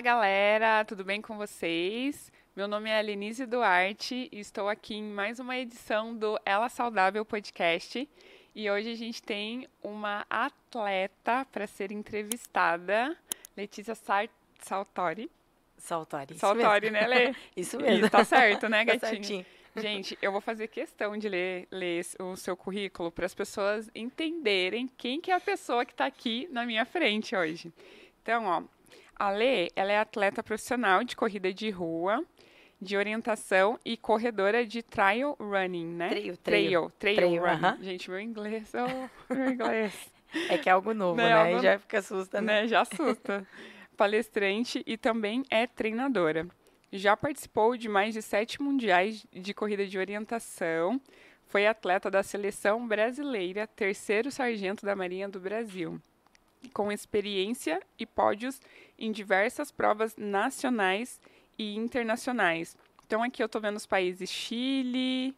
Fala galera, tudo bem com vocês? Meu nome é Lenise Duarte e estou aqui em mais uma edição do Ela Saudável Podcast. E hoje a gente tem uma atleta para ser entrevistada, Letícia Sar Saltori. Saltori. Saltori, né, Lê? Isso mesmo. Isso, tá certo, né, Tá gatinho? certinho. Gente, eu vou fazer questão de ler, ler o seu currículo para as pessoas entenderem quem que é a pessoa que está aqui na minha frente hoje. Então, ó, a Lê, ela é atleta profissional de corrida de rua, de orientação e corredora de trail running, né? Trail, trail, trail. trail, running. aham. Gente, meu inglês, oh, meu inglês, É que é algo novo, Né, né? algo- já fica assusta, né? né? Já assusta. Palestrante e também é treinadora. Já participou de mais de sete mundiais de corrida de orientação. Foi atleta da seleção brasileira, terceiro sargento da Marinha do Brasil. Com experiência e pódios em diversas provas nacionais e internacionais. Então aqui eu tô vendo os países Chile,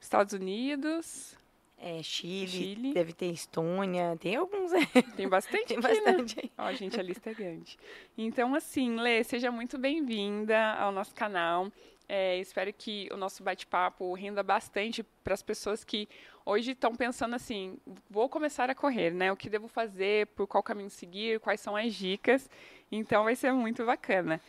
Estados Unidos, É, Chile, Chile. deve ter Estônia, tem alguns aí. tem bastante Tem né? bastante aí. Ó, gente, a lista é grande. Então, assim, Lê, seja muito bem-vinda ao nosso canal. É, espero que o nosso bate-papo renda bastante para as pessoas que hoje estão pensando assim: vou começar a correr, né? O que devo fazer, por qual caminho seguir, quais são as dicas. Então, vai ser muito bacana.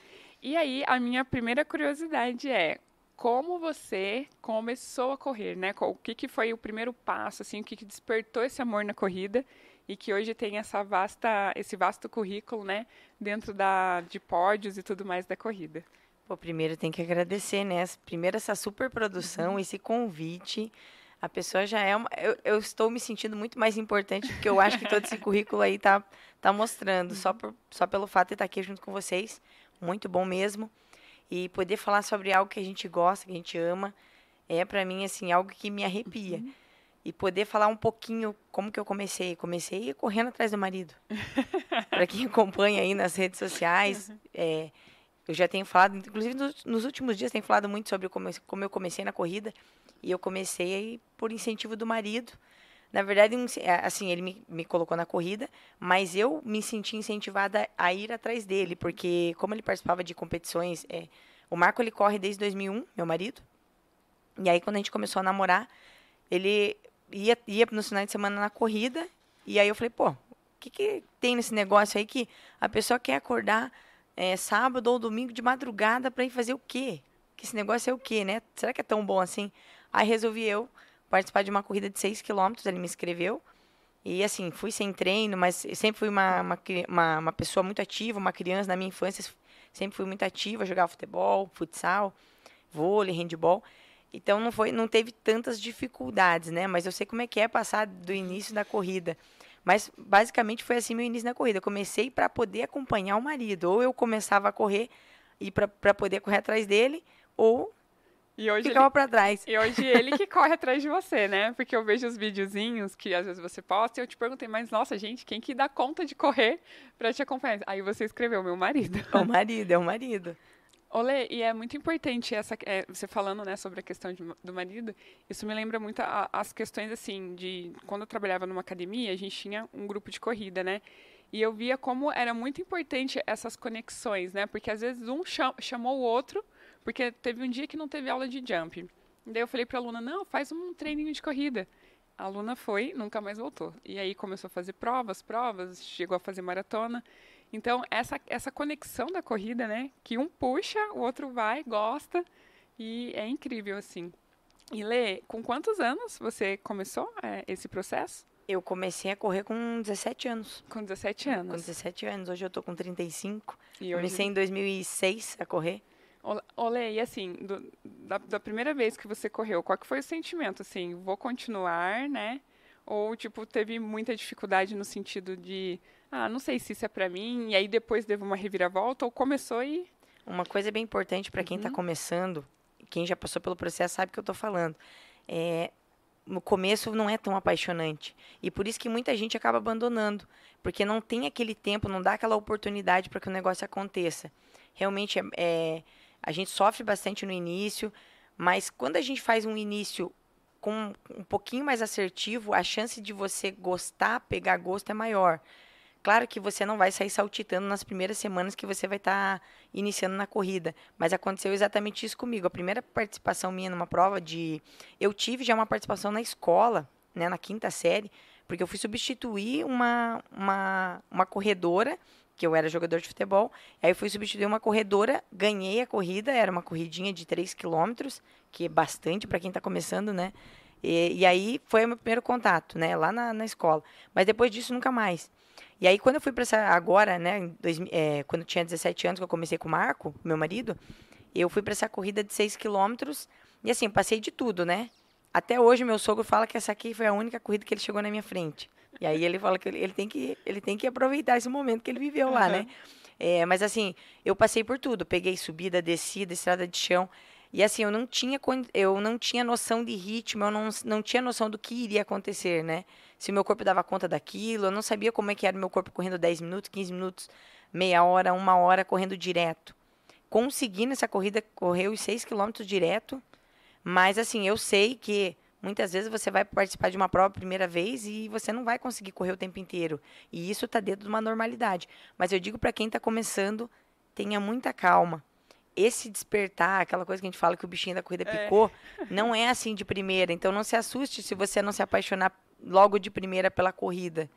E aí, a minha primeira curiosidade é como você começou a correr, né? O que, que foi o primeiro passo, assim, o que, que despertou esse amor na corrida e que hoje tem essa vasta, esse vasto currículo, né, dentro da, de pódios e tudo mais da corrida. Pô, primeiro tem que agradecer, né? Primeiro essa super produção, Uhum. esse convite. A pessoa já é uma. Eu, eu estou me sentindo muito mais importante, porque eu acho que todo esse currículo aí tá, tá mostrando. Só, por, só pelo fato de estar aqui junto com vocês. Muito bom mesmo. E poder falar sobre algo que a gente gosta, que a gente ama, é para mim, assim, algo que me arrepia. E poder falar um pouquinho como que eu comecei. Comecei correndo atrás do marido. para quem acompanha aí nas redes sociais, é, eu já tenho falado, inclusive nos, nos últimos dias, tenho falado muito sobre como, como eu comecei na corrida. E eu comecei por incentivo do marido. Na verdade, é, assim, ele me, me colocou na corrida, mas eu me senti incentivada a ir atrás dele, porque como ele participava de competições, é, o Marco ele corre desde 2001, meu marido. E aí quando a gente começou a namorar, ele ia, ia no final de semana na corrida, e aí eu falei, pô, o que, que tem nesse negócio aí que a pessoa quer acordar é, sábado ou domingo de madrugada para ir fazer o quê? Que esse negócio é o quê, né? Será que é tão bom assim? Aí resolvi eu participar de uma corrida de 6 quilômetros, ele me inscreveu. E assim, fui sem treino, mas sempre fui uma, uma, uma, uma pessoa muito ativa, uma criança na minha infância, sempre fui muito ativa, jogava futebol, futsal, vôlei, handball. Então não foi, não teve tantas dificuldades, né? Mas eu sei como é que é passar do início da corrida. Mas basicamente foi assim meu início na corrida. Eu comecei para poder acompanhar o marido, ou eu começava a correr e para poder correr atrás dele, ou E hoje, ficava ele, para trás. e hoje ele que corre atrás de você, né? Porque eu vejo os videozinhos que às vezes você posta e eu te perguntei, mas nossa, gente, quem que dá conta de correr para te acompanhar? Aí você escreveu, meu marido. É o marido, é o marido. Olê, e é muito importante essa, é, você falando, né, sobre a questão de- do marido, isso me lembra muito a- as questões, assim, de quando eu trabalhava numa academia, a gente tinha um grupo de corrida, né, e eu via como era muito importante essas conexões, né, porque às vezes um cha- chamou o outro, porque teve um dia que não teve aula de jump, daí eu falei pra aluna, não, faz um treininho de corrida, a aluna foi, nunca mais voltou, e aí começou a fazer provas, provas, chegou a fazer maratona, então, essa, essa conexão da corrida, né? Que um puxa, o outro vai, gosta, e é incrível, assim. E Lê, com quantos anos você começou é, esse processo? Eu comecei a correr com 17 anos. Com 17 Com anos. 17 anos, hoje eu tô com 35. E hoje... Comecei em 2006 a correr. Ô, ô, Lê, e assim, do- da, da primeira vez que você correu, qual que foi o sentimento? Assim, vou continuar, né? Ou, tipo, teve muita dificuldade no sentido de, ah, não sei se isso é pra mim, e aí depois devo uma reviravolta, ou começou e... Uma coisa bem importante para quem está Uhum. começando, quem já passou pelo processo sabe o que eu estou falando. É, no começo não é tão apaixonante. E por isso que muita gente acaba abandonando. Porque não tem aquele tempo, não dá aquela oportunidade para que o negócio aconteça. Realmente, é, é, a gente sofre bastante no início, mas quando a gente faz um início com um pouquinho mais assertivo, a chance de você gostar, pegar gosto é maior. Claro que você não vai sair saltitando nas primeiras semanas que você vai estar tá iniciando na corrida, mas aconteceu exatamente isso comigo. A primeira participação minha numa prova de. Eu tive já uma participação na escola, né, na quinta série, porque eu fui substituir uma, uma, uma corredora, que eu era jogador de futebol, aí fui substituir uma corredora, ganhei a corrida, era uma corridinha de 3 quilômetros, que é bastante para quem está começando, né? E, e, aí foi o meu primeiro contato, né, lá na, na escola. Mas depois disso, nunca mais. E aí, quando eu fui para essa. Agora, né, dois, é, quando eu tinha 17 anos, que eu comecei com o Marco, meu marido, eu fui para essa corrida de 6 quilômetros. E assim, passei de tudo, né? Até hoje, meu sogro fala que essa aqui foi a única corrida que ele chegou na minha frente. E aí ele fala que ele, tem, que, ele tem que aproveitar esse momento que ele viveu uhum. lá, né? É, mas assim, eu passei por tudo. Peguei subida, descida, estrada de chão. E assim, eu não tinha, eu não tinha noção de ritmo, eu não, não tinha noção do que iria acontecer, né? Se meu corpo dava conta daquilo, eu não sabia como é que era o meu corpo correndo 10 minutos, 15 minutos, meia hora, uma hora, correndo direto. Consegui nessa corrida correr os 6 quilômetros direto, mas assim, eu sei que muitas vezes você vai participar de uma prova a primeira vez e você não vai conseguir correr o tempo inteiro. E isso está dentro de uma normalidade. Mas eu digo para quem está começando, tenha muita calma esse despertar, aquela coisa que a gente fala que o bichinho da corrida é. picou, é. não é assim de primeira. Então não se assuste se você não se apaixonar logo de primeira pela corrida.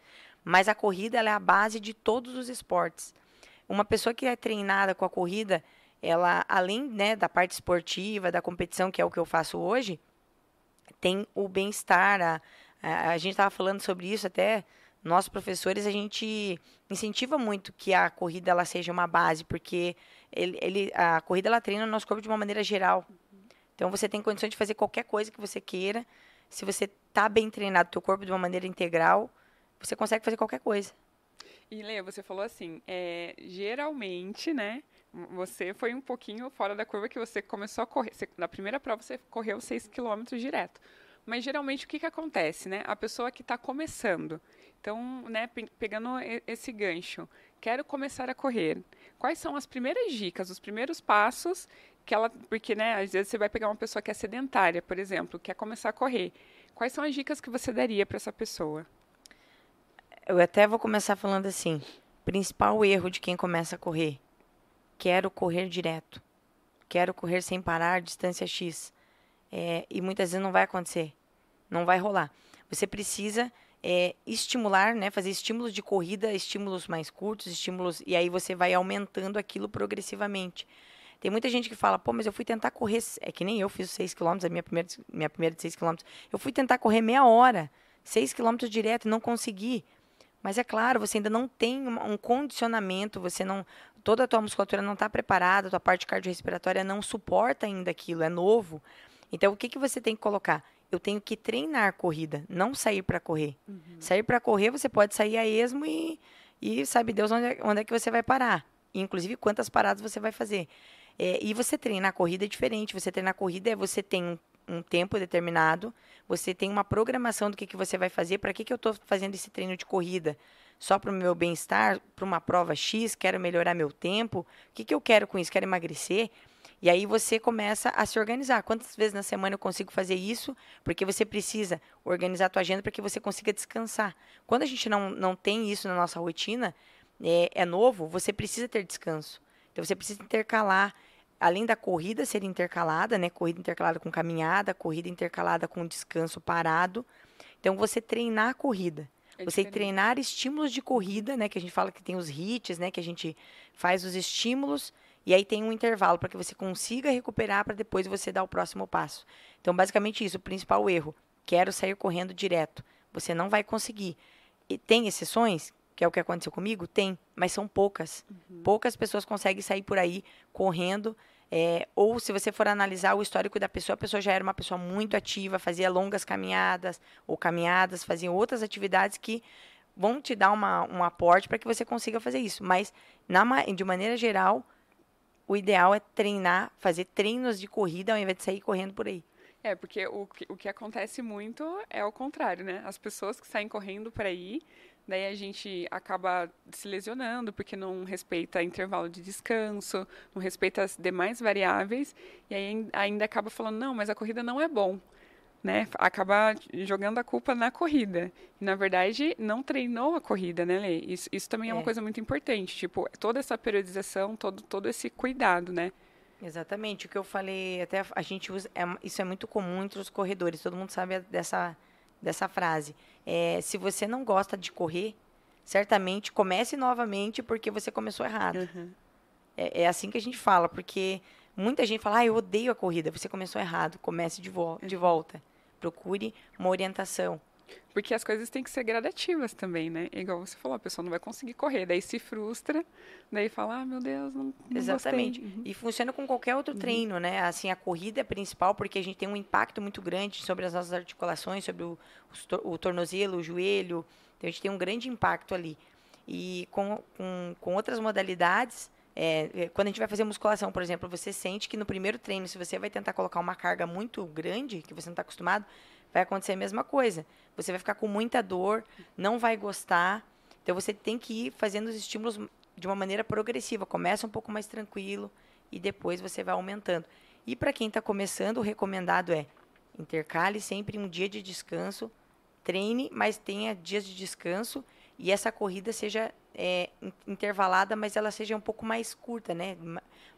Mas a corrida é a base de todos os esportes. Uma pessoa que é treinada com a corrida, ela além né, da parte esportiva, da competição, que é o que eu faço hoje, tem o bem-estar. A, a, a, gente estava falando sobre isso até nós professores a gente incentiva muito que a corrida ela seja uma base porque ele, ele, a corrida ela treina o nosso corpo de uma maneira geral então você tem condições de fazer qualquer coisa que você queira se você está bem treinado teu corpo de uma maneira integral você consegue fazer qualquer coisa e Leia você falou assim é, geralmente né você foi um pouquinho fora da curva que você começou a correr você, na primeira prova você correu 6 quilômetros direto mas geralmente o que, que acontece, né? A pessoa que está começando, então, né, pegando esse gancho, quero começar a correr. Quais são as primeiras dicas, os primeiros passos que ela, porque, né, às vezes você vai pegar uma pessoa que é sedentária, por exemplo, quer começar a correr. Quais são as dicas que você daria para essa pessoa? Eu até vou começar falando assim: principal erro de quem começa a correr. Quero correr direto. Quero correr sem parar, distância X. É, e muitas vezes não vai acontecer. Não vai rolar. Você precisa é, estimular, né, fazer estímulos de corrida, estímulos mais curtos, estímulos e aí você vai aumentando aquilo progressivamente. Tem muita gente que fala, pô, mas eu fui tentar correr, é que nem eu fiz 6 km, a minha primeira, minha primeira de 6 km. Eu fui tentar correr meia hora, 6 km direto e não consegui. Mas é claro, você ainda não tem um, condicionamento, você não toda a tua musculatura não está preparada, a tua parte cardiorrespiratória não suporta ainda aquilo, é novo. Então o que que você tem que colocar? eu tenho que treinar corrida, não sair para correr. Uhum. Sair para correr, você pode sair a esmo e, e sabe Deus onde é, onde é que você vai parar. E, inclusive, quantas paradas você vai fazer. É, e você treinar a corrida é diferente. Você treinar a corrida é você tem um, um tempo determinado, você tem uma programação do que, que você vai fazer, para que, que eu estou fazendo esse treino de corrida? Só para o meu bem-estar, para uma prova X, quero melhorar meu tempo. O que, que eu quero com isso? Quero emagrecer? E aí você começa a se organizar. Quantas vezes na semana eu consigo fazer isso? Porque você precisa organizar a tua agenda para que você consiga descansar. Quando a gente não, não tem isso na nossa rotina, é, é novo, você precisa ter descanso. Então você precisa intercalar, além da corrida ser intercalada, né? Corrida intercalada com caminhada, corrida intercalada com descanso parado. Então você treinar a corrida. É você treinar estímulos de corrida, né? Que a gente fala que tem os hits, né? Que a gente faz os estímulos e aí tem um intervalo para que você consiga recuperar para depois você dar o próximo passo. Então, basicamente isso, o principal erro. Quero sair correndo direto. Você não vai conseguir. E tem exceções, que é o que aconteceu comigo? Tem, mas são poucas. Uhum. Poucas pessoas conseguem sair por aí correndo. É, ou se você for analisar o histórico da pessoa, a pessoa já era uma pessoa muito ativa, fazia longas caminhadas, ou caminhadas, fazia outras atividades que vão te dar uma, um aporte para que você consiga fazer isso. Mas, na, de maneira geral, o ideal é treinar, fazer treinos de corrida ao invés de sair correndo por aí. É, porque o o que acontece muito é o contrário, né? As pessoas que saem correndo por aí, daí a gente acaba se lesionando porque não respeita intervalo de descanso, não respeita as demais variáveis, e aí ainda acaba falando, não, mas a corrida não é bom. né, acaba jogando a culpa na corrida. E, na verdade, não treinou a corrida, né, Lê? Isso, isso também é. é. uma coisa muito importante. Tipo, toda essa periodização, todo, todo esse cuidado, né? Exatamente. O que eu falei, até a gente usa, é, isso é muito comum entre os corredores. Todo mundo sabe dessa, dessa frase. É, se você não gosta de correr, certamente comece novamente porque você começou errado. Uhum. É, é assim que a gente fala, porque muita gente fala, ah, eu odeio a corrida. Você começou errado, comece de, vo de volta procure uma orientação. Porque as coisas têm que ser gradativas também, né? Igual você falou, a pessoa não vai conseguir correr, daí se frustra, daí fala, ah, meu Deus, não, não Exatamente. Uhum. E funciona com qualquer outro uhum. treino, né? Assim, a corrida é principal porque a gente tem um impacto muito grande sobre as nossas articulações, sobre o, o tornozelo, o joelho. Então, a gente tem um grande impacto ali. E com, com, com outras modalidades, é, é, quando a gente vai fazer musculação, por exemplo, você sente que no primeiro treino, se você vai tentar colocar uma carga muito grande, que você não está acostumado, vai acontecer a mesma coisa. Você vai ficar com muita dor, não vai gostar. Então você tem que ir fazendo os estímulos de uma maneira progressiva. Começa um pouco mais tranquilo e depois você vai aumentando. E para quem está começando, o recomendado é intercale sempre um dia de descanso, treine, mas tenha dias de descanso e essa corrida seja é, intervalada, mas ela seja um pouco mais curta, né?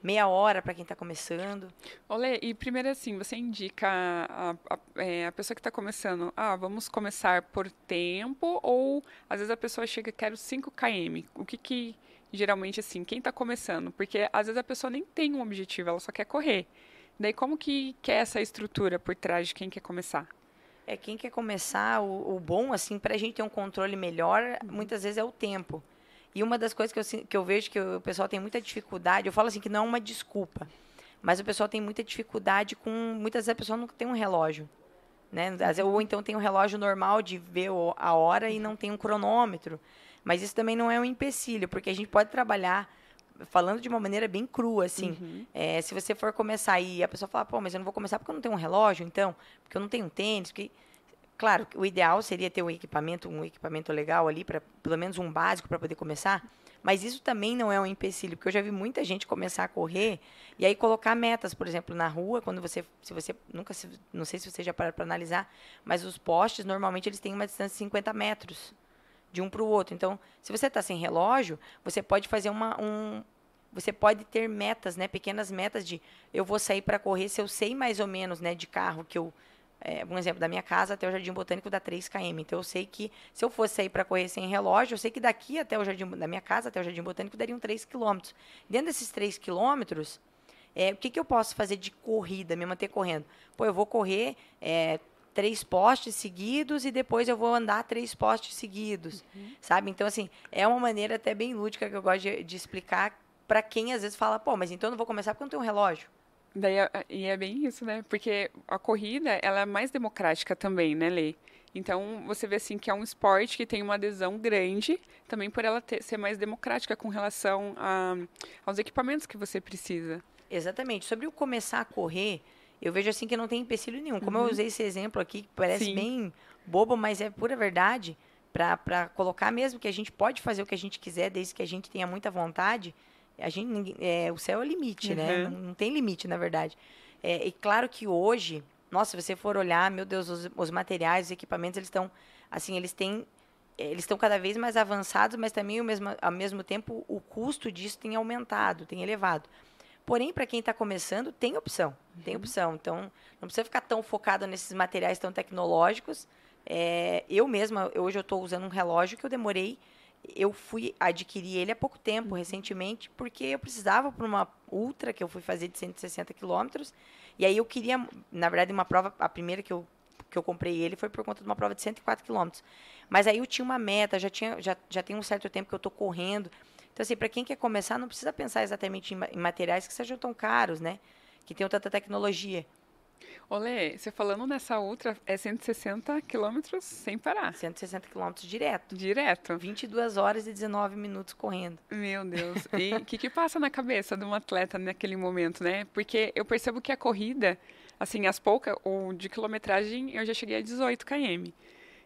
Meia hora para quem está começando. Olê, e primeiro assim, você indica a, a, é, a pessoa que está começando, ah, vamos começar por tempo, ou às vezes a pessoa chega, quero 5 km. O que que, geralmente assim, quem está começando? Porque às vezes a pessoa nem tem um objetivo, ela só quer correr. Daí como que, que é essa estrutura por trás de quem quer começar? É, quem quer começar, o, o bom, assim, para a gente ter um controle melhor, uhum. muitas vezes é o tempo. E uma das coisas que eu, que eu vejo que o pessoal tem muita dificuldade, eu falo assim que não é uma desculpa, mas o pessoal tem muita dificuldade com. Muitas vezes a pessoa não tem um relógio. Né? Ou então tem um relógio normal de ver a hora e não tem um cronômetro. Mas isso também não é um empecilho, porque a gente pode trabalhar falando de uma maneira bem crua, assim. Uhum. É, se você for começar e a pessoa falar, pô, mas eu não vou começar porque eu não tenho um relógio, então, porque eu não tenho um tênis, porque Claro, o ideal seria ter um equipamento, um equipamento legal ali para pelo menos um básico para poder começar. Mas isso também não é um empecilho, porque eu já vi muita gente começar a correr e aí colocar metas, por exemplo, na rua, quando você, se você nunca, se, não sei se você já parou para analisar, mas os postes normalmente eles têm uma distância de 50 metros de um para o outro. Então, se você está sem relógio, você pode fazer uma, um, você pode ter metas, né, pequenas metas de eu vou sair para correr se eu sei mais ou menos, né, de carro que eu é, um exemplo, da minha casa até o Jardim Botânico dá 3 km. Então, eu sei que se eu fosse sair para correr sem relógio, eu sei que daqui até o Jardim, da minha casa até o Jardim Botânico dariam 3 km. Dentro desses 3 quilômetros, é, o que, que eu posso fazer de corrida, me manter correndo? Pô, eu vou correr é, três postes seguidos e depois eu vou andar três postes seguidos, uhum. sabe? Então, assim, é uma maneira até bem lúdica que eu gosto de, de explicar para quem às vezes fala, pô, mas então eu não vou começar porque eu não tenho um relógio. Daí, e é bem isso, né? Porque a corrida, ela é mais democrática também, né, Lê? Então, você vê assim que é um esporte que tem uma adesão grande, também por ela ter, ser mais democrática com relação a, aos equipamentos que você precisa. Exatamente. Sobre o começar a correr, eu vejo assim que não tem empecilho nenhum. Como uhum. eu usei esse exemplo aqui, que parece Sim. bem bobo, mas é pura verdade, para colocar mesmo que a gente pode fazer o que a gente quiser, desde que a gente tenha muita vontade, a gente, é, o céu é o limite, né? uhum. né? Não, não, tem limite, na verdade. É, e claro que hoje, nossa, se você for olhar, meu Deus, os, os materiais, os equipamentos, eles estão, assim, eles têm, eles estão cada vez mais avançados, mas também ao mesmo, ao mesmo tempo o custo disso tem aumentado, tem elevado. Porém, para quem está começando, tem opção, tem uhum. opção. Então, não precisa ficar tão focado nesses materiais tão tecnológicos. É, eu mesma, hoje eu estou usando um relógio que eu demorei eu fui adquirir ele há pouco tempo, uhum. recentemente, porque eu precisava para uma ultra que eu fui fazer de 160 quilômetros. E aí eu queria, na verdade, uma prova, a primeira que eu, que eu comprei ele foi por conta de uma prova de 104 quilômetros. Mas aí eu tinha uma meta, já, tinha, já, já tem um certo tempo que eu estou correndo. Então, assim, para quem quer começar, não precisa pensar exatamente em, materiais que sejam tão caros, né? Que tenham tanta tecnologia. Olê, você falando nessa outra, é 160 quilômetros sem parar. 160 quilômetros direto. Direto. 22 horas e 19 minutos correndo. Meu Deus. E o que, que passa na cabeça de um atleta naquele momento, né? Porque eu percebo que a corrida, assim, as poucas, ou de quilometragem, eu já cheguei a 18 km.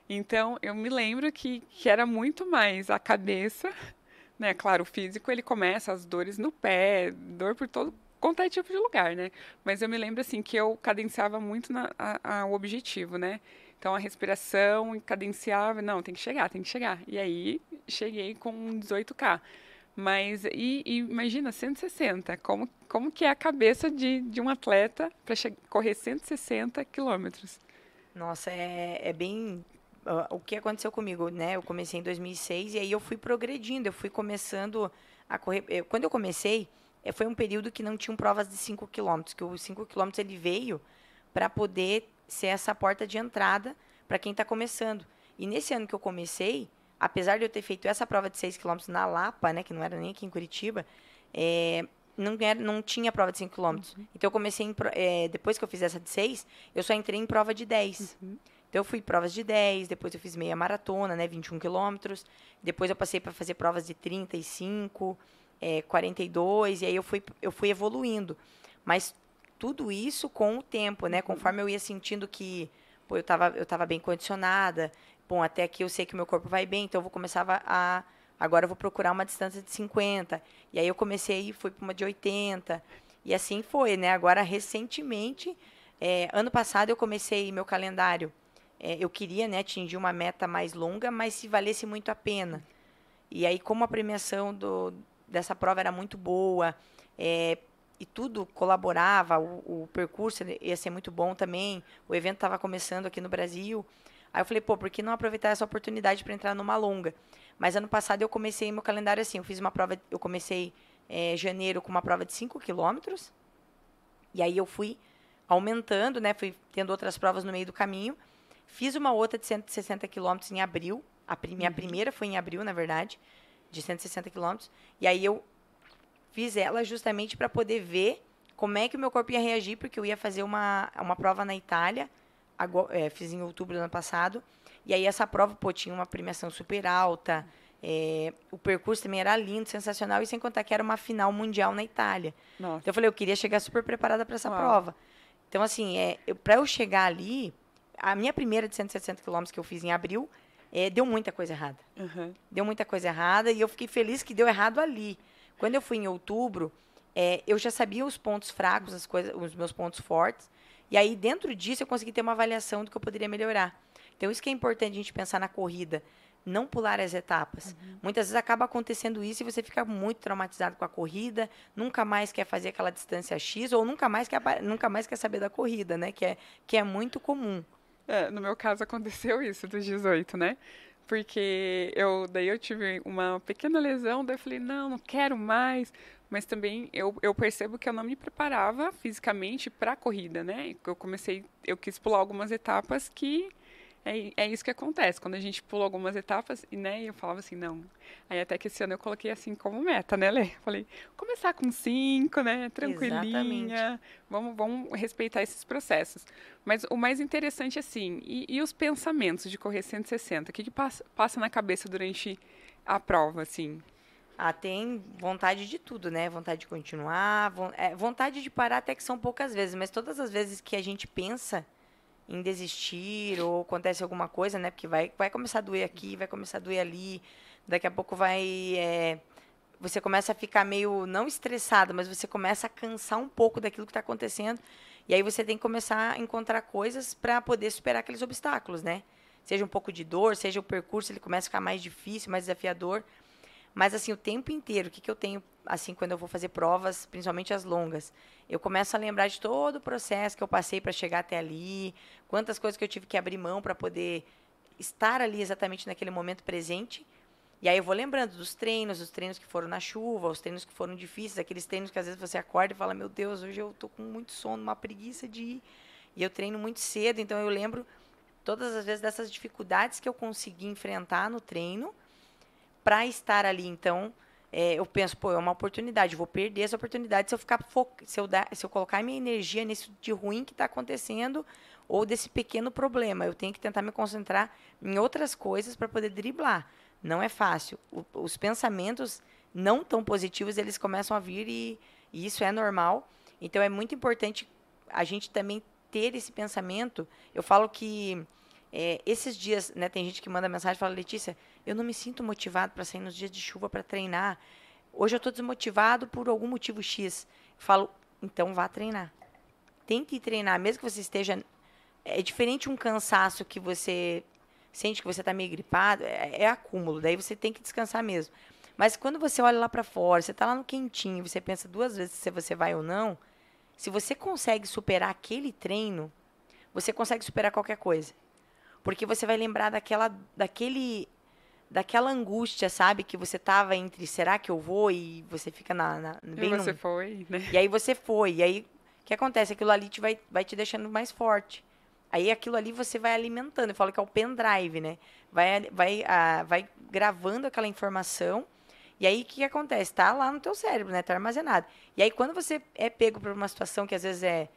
Então, eu me lembro que, que era muito mais a cabeça, né? Claro, o físico, ele começa as dores no pé, dor por todo contar é tipo de lugar, né? Mas eu me lembro assim que eu cadenciava muito na, a, a, o objetivo, né? Então a respiração cadenciava, não, tem que chegar, tem que chegar. E aí cheguei com 18K. Mas e, e, imagina 160, como como que é a cabeça de, de um atleta para correr 160 quilômetros? Nossa, é, é bem o que aconteceu comigo, né? Eu comecei em 2006 e aí eu fui progredindo, eu fui começando a correr. Quando eu comecei, eh, foi um período que não tinham provas de 5 quilômetros, que o 5 quilômetros ele veio para poder ser essa porta de entrada para quem está começando. E nesse ano que eu comecei, apesar de eu ter feito essa prova de 6 quilômetros na Lapa, né, que não era nem aqui em Curitiba, é, não, era, não tinha prova de 5 quilômetros. Uhum. Então eu comecei, em, é, depois que eu fiz essa de 6, eu só entrei em prova de 10. Uhum. Então eu fui provas de 10, depois eu fiz meia maratona, né, 21 quilômetros. Depois eu passei para fazer provas de 35, é, 42, e aí eu fui, eu fui evoluindo. Mas tudo isso com o tempo, né? Uhum. Conforme eu ia sentindo que pô, eu estava eu tava bem condicionada, bom, até aqui eu sei que meu corpo vai bem, então eu vou começar a. Agora eu vou procurar uma distância de 50. E aí eu comecei e fui para uma de 80. E assim foi, né? Agora, recentemente, é, ano passado eu comecei meu calendário é, eu queria né, atingir uma meta mais longa, mas se valesse muito a pena. E aí, como a premiação do, dessa prova era muito boa, é, e tudo colaborava, o, o, percurso ia ser muito bom também, o evento estava começando aqui no Brasil. Aí eu falei, pô, por que não aproveitar essa oportunidade para entrar numa longa? Mas ano passado eu comecei meu calendário assim, eu fiz uma prova, eu comecei é, janeiro com uma prova de 5 quilômetros, e aí eu fui aumentando, né, fui tendo outras provas no meio do caminho, Fiz uma outra de 160 quilômetros em abril. A minha uhum. primeira foi em abril, na verdade, de 160 quilômetros. E aí eu fiz ela justamente para poder ver como é que o meu corpo ia reagir, porque eu ia fazer uma, uma prova na Itália, agora, é, fiz em outubro do ano passado. E aí essa prova, pô, tinha uma premiação super alta. É, o percurso também era lindo, sensacional, e sem contar que era uma final mundial na Itália. Nossa. Então eu falei, eu queria chegar super preparada para essa Uau. prova. Então, assim, é, para eu chegar ali, a minha primeira de 160 quilômetros que eu fiz em abril, é, deu muita coisa errada. Uhum. Deu muita coisa errada e eu fiquei feliz que deu errado ali. Quando eu fui em outubro, é, eu já sabia os pontos fracos, as coisas, os meus pontos fortes. E aí, dentro disso, eu consegui ter uma avaliação do que eu poderia melhorar. Então, isso que é importante a gente pensar na corrida. Não pular as etapas. Uhum. Muitas vezes acaba acontecendo isso e você fica muito traumatizado com a corrida, nunca mais quer fazer aquela distância X ou nunca mais quer, nunca mais quer saber da corrida, né? Que é, que é muito comum. É, no meu caso aconteceu isso dos 18, né? Porque eu daí eu tive uma pequena lesão, daí eu falei, não, não quero mais. Mas também eu, eu percebo que eu não me preparava fisicamente para a corrida, né? Eu comecei, eu quis pular algumas etapas que é, é isso que acontece. Quando a gente pula algumas etapas, e né, eu falava assim, não. Aí até que esse ano eu coloquei assim como meta, né, Lê? Falei, começar com cinco, né? Tranquilinha. Vamos, vamos respeitar esses processos. Mas o mais interessante, assim, e, e os pensamentos de correr 160? O que, que passa, passa na cabeça durante a prova, assim? Ah, tem vontade de tudo, né? Vontade de continuar, é, vontade de parar até que são poucas vezes, mas todas as vezes que a gente pensa em desistir ou acontece alguma coisa, né? Porque vai, vai começar a doer aqui, vai começar a doer ali, daqui a pouco vai. É, você começa a ficar meio, não estressado, mas você começa a cansar um pouco daquilo que está acontecendo. E aí você tem que começar a encontrar coisas para poder superar aqueles obstáculos, né? Seja um pouco de dor, seja o percurso, ele começa a ficar mais difícil, mais desafiador. Mas, assim, o tempo inteiro, o que, que eu tenho, assim, quando eu vou fazer provas, principalmente as longas? Eu começo a lembrar de todo o processo que eu passei para chegar até ali, quantas coisas que eu tive que abrir mão para poder estar ali exatamente naquele momento presente. E aí eu vou lembrando dos treinos, os treinos que foram na chuva, os treinos que foram difíceis, aqueles treinos que às vezes você acorda e fala, meu Deus, hoje eu tô com muito sono, uma preguiça de ir. E eu treino muito cedo, então eu lembro todas as vezes dessas dificuldades que eu consegui enfrentar no treino para estar ali. Então, é, eu penso, pô, é uma oportunidade, vou perder essa oportunidade se eu ficar fo se eu dar, se eu colocar minha energia nesse de ruim que está acontecendo ou desse pequeno problema. Eu tenho que tentar me concentrar em outras coisas para poder driblar. Não é fácil. O, os pensamentos não tão positivos eles começam a vir e, e isso é normal. Então é muito importante a gente também ter esse pensamento. Eu falo que é, esses dias, né, tem gente que manda mensagem e fala, Letícia, eu não me sinto motivado para sair nos dias de chuva para treinar. Hoje eu estou desmotivado por algum motivo X. Falo, então vá treinar. Tente treinar, mesmo que você esteja. É diferente um cansaço que você sente que você está meio gripado, é, é, acúmulo, daí você tem que descansar mesmo. Mas quando você olha lá para fora, você está lá no quentinho, você pensa duas vezes se você vai ou não, se você consegue superar aquele treino, você consegue superar qualquer coisa. Porque você vai lembrar daquela, daquele, daquela angústia, sabe? Que você tava entre será que eu vou e você fica na, na bem e você no... foi, né? E aí você foi. E aí o que acontece? Aquilo ali te vai, vai te deixando mais forte. Aí aquilo ali você vai alimentando. Eu falo que é o pendrive, né? Vai, vai, ah, vai gravando aquela informação. E aí o que, que acontece? Está lá no teu cérebro, né? Está armazenado. E aí quando você é pego por uma situação que às vezes é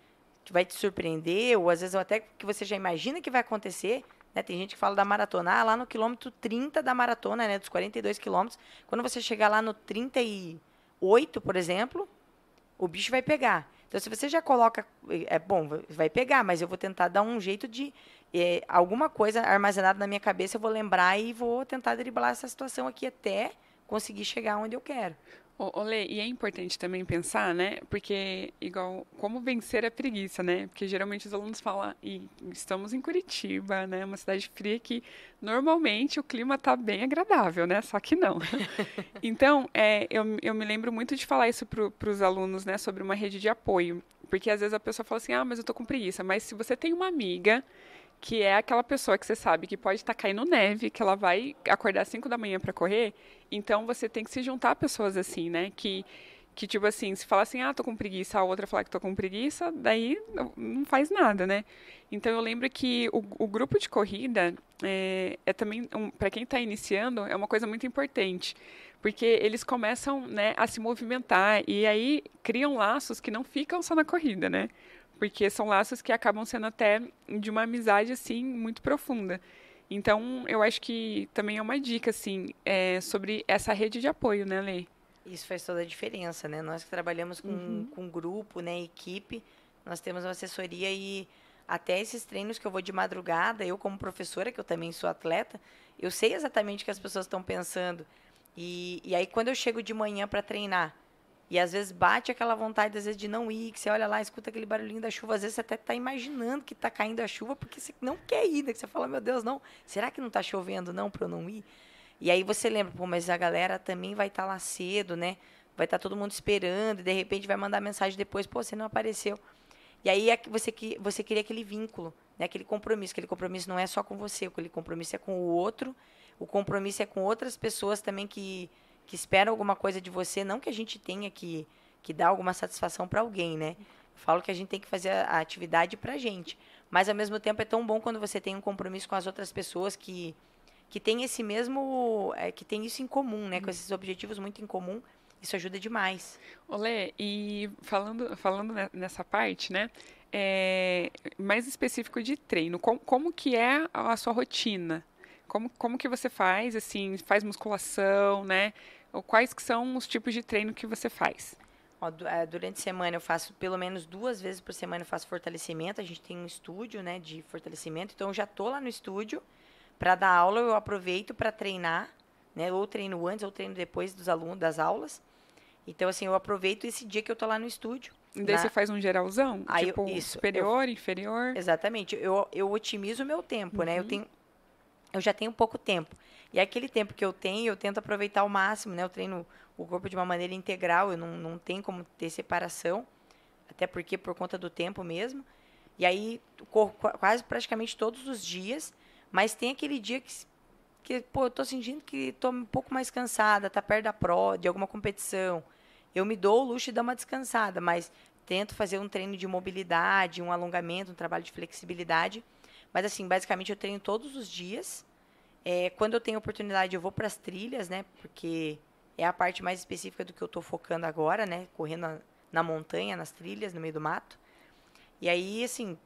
que vai te surpreender, ou às vezes até que você já imagina que vai acontecer, né? Tem gente que fala da maratona, ah, lá no quilômetro 30 da maratona, né? Dos 42 quilômetros, quando você chegar lá no 38, por exemplo, o bicho vai pegar. Então, se você já coloca, é bom, vai pegar, mas eu vou tentar dar um jeito de é, alguma coisa armazenada na minha cabeça, eu vou lembrar e vou tentar driblar essa situação aqui até conseguir chegar onde eu quero. Olê, e é importante também pensar, né? Porque, igual, como vencer a preguiça, né? Porque geralmente os alunos falam, e estamos em Curitiba, né? Uma cidade fria que normalmente o clima tá bem agradável, né? Só que não. então, é, eu, eu me lembro muito de falar isso para os alunos, né? Sobre uma rede de apoio. Porque às vezes a pessoa fala assim, ah, mas eu tô com preguiça. Mas se você tem uma amiga que é aquela pessoa que você sabe que pode estar tá caindo neve, que ela vai acordar às 5 da manhã para correr, então você tem que se juntar a pessoas assim, né? Que, que tipo assim, se falar assim, ah, tô com preguiça, a outra falar que tô com preguiça, daí não faz nada, né? Então eu lembro que o, o grupo de corrida é, é também, um, para quem está iniciando, é uma coisa muito importante. Porque eles começam né, a se movimentar e aí criam laços que não ficam só na corrida, né? Porque são laços que acabam sendo até de uma amizade assim muito profunda. Então, eu acho que também é uma dica assim é, sobre essa rede de apoio, né, Lei? Isso faz toda a diferença, né? Nós que trabalhamos com, uhum. com grupo, né, equipe, nós temos uma assessoria e até esses treinos que eu vou de madrugada, eu como professora, que eu também sou atleta, eu sei exatamente o que as pessoas estão pensando. E, e aí, quando eu chego de manhã para treinar, e às vezes bate aquela vontade, às vezes, de não ir, que você olha lá, escuta aquele barulhinho da chuva, às vezes você até está imaginando que está caindo a chuva, porque você não quer ir, né? Que você fala, meu Deus, não, será que não está chovendo não para eu não ir? E aí você lembra, pô, mas a galera também vai estar tá lá cedo, né? Vai estar tá todo mundo esperando, e de repente vai mandar mensagem depois, pô, você não apareceu. E aí é você, você queria aquele vínculo, né? aquele compromisso. Aquele compromisso não é só com você, aquele compromisso é com o outro, o compromisso é com outras pessoas também que que esperam alguma coisa de você, não que a gente tenha que, que dar alguma satisfação para alguém, né? Eu falo que a gente tem que fazer a, atividade para a gente. Mas, ao mesmo tempo, é tão bom quando você tem um compromisso com as outras pessoas que, que tem esse mesmo... É, que tem isso em comum, né? Com uhum. esses objetivos muito em comum. Isso ajuda demais. Olê, e falando, falando nessa parte, né? É, mais específico de treino, como, como que é a sua rotina? Como, como que você faz, assim, faz musculação, né? Ou quais que são os tipos de treino que você faz? É, durante a semana eu faço pelo menos duas vezes por semana eu faço fortalecimento. A gente tem um estúdio, né, de fortalecimento. Então eu já tô lá no estúdio para dar aula. Eu aproveito para treinar, né? Ou treino antes ou treino depois dos alunos das aulas. Então assim eu aproveito esse dia que eu tô lá no estúdio. E daí na... você faz um geralzão, Aí tipo eu, isso, superior, eu, inferior. Exatamente. Eu, eu otimizo o meu tempo, uhum. né? Eu uhum. tenho eu já tenho pouco tempo. E aquele tempo que eu tenho, eu tento aproveitar ao máximo, né? Eu treino o corpo de uma maneira integral, eu não, não tenho como ter separação, até porque por conta do tempo mesmo. E aí, corro quase praticamente todos os dias, mas tem aquele dia que, que pô, eu tô sentindo que tô um pouco mais cansada, tá perto da pro, de alguma competição. Eu me dou o luxo de dar uma descansada, mas tento fazer um treino de mobilidade, um alongamento, um trabalho de flexibilidade. Mas assim, basicamente eu treino todos os dias é, quando eu tenho oportunidade, eu vou para as trilhas, né? Porque é a parte mais específica do que eu estou focando agora, né? Correndo na, na, montanha, nas trilhas, no meio do mato. E aí, assim,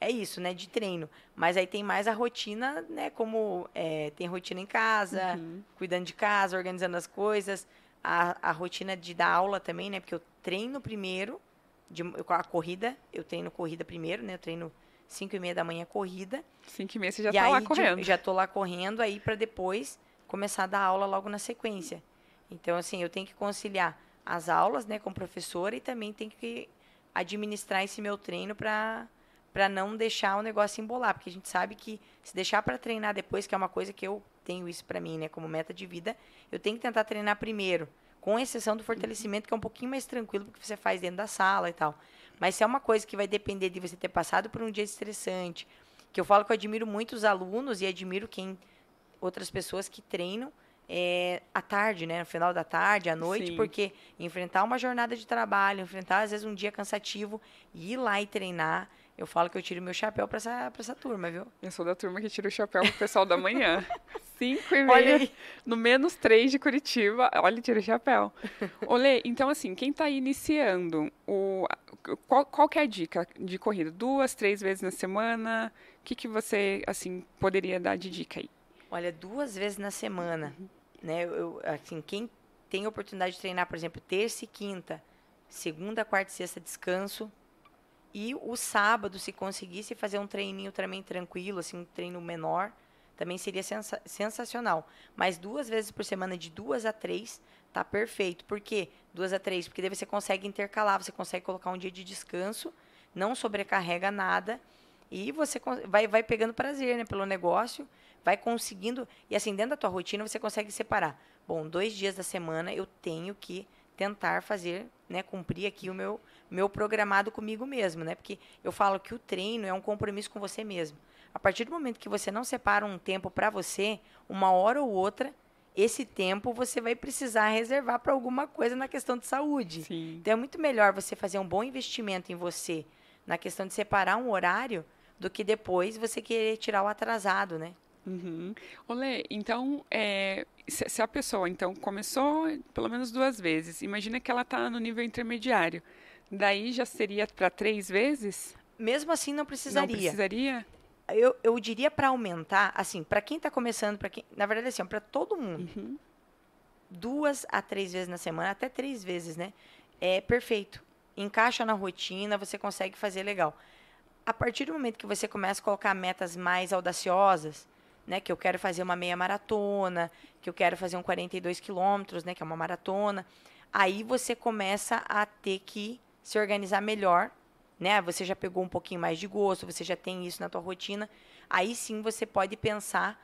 é isso, né? De treino. Mas aí tem mais a rotina, né? Como é, tem rotina em casa, uhum. cuidando de casa, organizando as coisas. A, a rotina de dar aula também, né? Porque eu treino primeiro, de, a corrida, eu treino corrida primeiro, né? Eu treino 5 e meia da manhã corrida. 5 e meia você já está lá correndo. Já estou lá correndo aí para depois começar a dar aula logo na sequência. Então, assim, eu tenho que conciliar as aulas, né, com professora e também tenho que administrar esse meu treino para para não deixar o negócio embolar, porque a gente sabe que se deixar para treinar depois, que é uma coisa que eu tenho isso para mim, né, como meta de vida, eu tenho que tentar treinar primeiro, com exceção do fortalecimento, que é um pouquinho mais tranquilo, porque você faz dentro da sala e tal. Mas se é uma coisa que vai depender de você ter passado por um dia estressante, que eu falo que eu admiro muito os alunos e admiro quem outras pessoas que treinam é, à tarde, né? No final da tarde, à noite, Sim. porque enfrentar uma jornada de trabalho, enfrentar às vezes um dia cansativo, ir lá e treinar, eu falo que eu tiro meu chapéu para essa, pra essa turma, viu? Eu sou da turma que tira o chapéu pro pessoal da manhã. Cinco e meia, no menos três de Curitiba, olha, tira o chapéu. Olê, então assim, quem está iniciando, o, qual, qual é a dica de corrida? Duas, três vezes na semana? O que, que você, assim, poderia dar de dica aí? Olha, duas vezes na semana, uhum. né? Eu, assim, quem tem oportunidade de treinar, por exemplo, terça e quinta, segunda, quarta e sexta descanso, e o sábado, se conseguisse fazer um treininho também tranquilo, assim, um treino menor, também seria sensa sensacional. Mas duas vezes por semana, de duas a três, tá perfeito. Por quê? Duas a três, porque daí você consegue intercalar, você consegue colocar um dia de descanso, não sobrecarrega nada, e você vai, vai pegando prazer né, pelo negócio, vai conseguindo. E assim, dentro da tua rotina, você consegue separar. Bom, dois dias da semana eu tenho que tentar fazer, né, cumprir aqui o meu meu programado comigo mesmo, né? Porque eu falo que o treino é um compromisso com você mesmo. A partir do momento que você não separa um tempo para você, uma hora ou outra, esse tempo você vai precisar reservar para alguma coisa na questão de saúde. Sim. Então é muito melhor você fazer um bom investimento em você na questão de separar um horário do que depois você querer tirar o atrasado, né? Uhum. Olê, então, é, se, se, a pessoa então começou pelo menos duas vezes, imagina que ela está no nível intermediário. Daí já seria para três vezes? Mesmo assim, não precisaria. Não precisaria? Eu, eu diria para aumentar, assim, para quem está começando, para quem, na verdade, assim, para todo mundo, uhum. duas a três vezes na semana, até três vezes, né? É perfeito. Encaixa na rotina, você consegue fazer legal. A partir do momento que você começa a colocar metas mais audaciosas, né, que eu quero fazer uma meia maratona, que eu quero fazer um 42 quilômetros, né, que é uma maratona, aí você começa a ter que se organizar melhor, né? Você já pegou um pouquinho mais de gosto, você já tem isso na tua rotina. Aí sim você pode pensar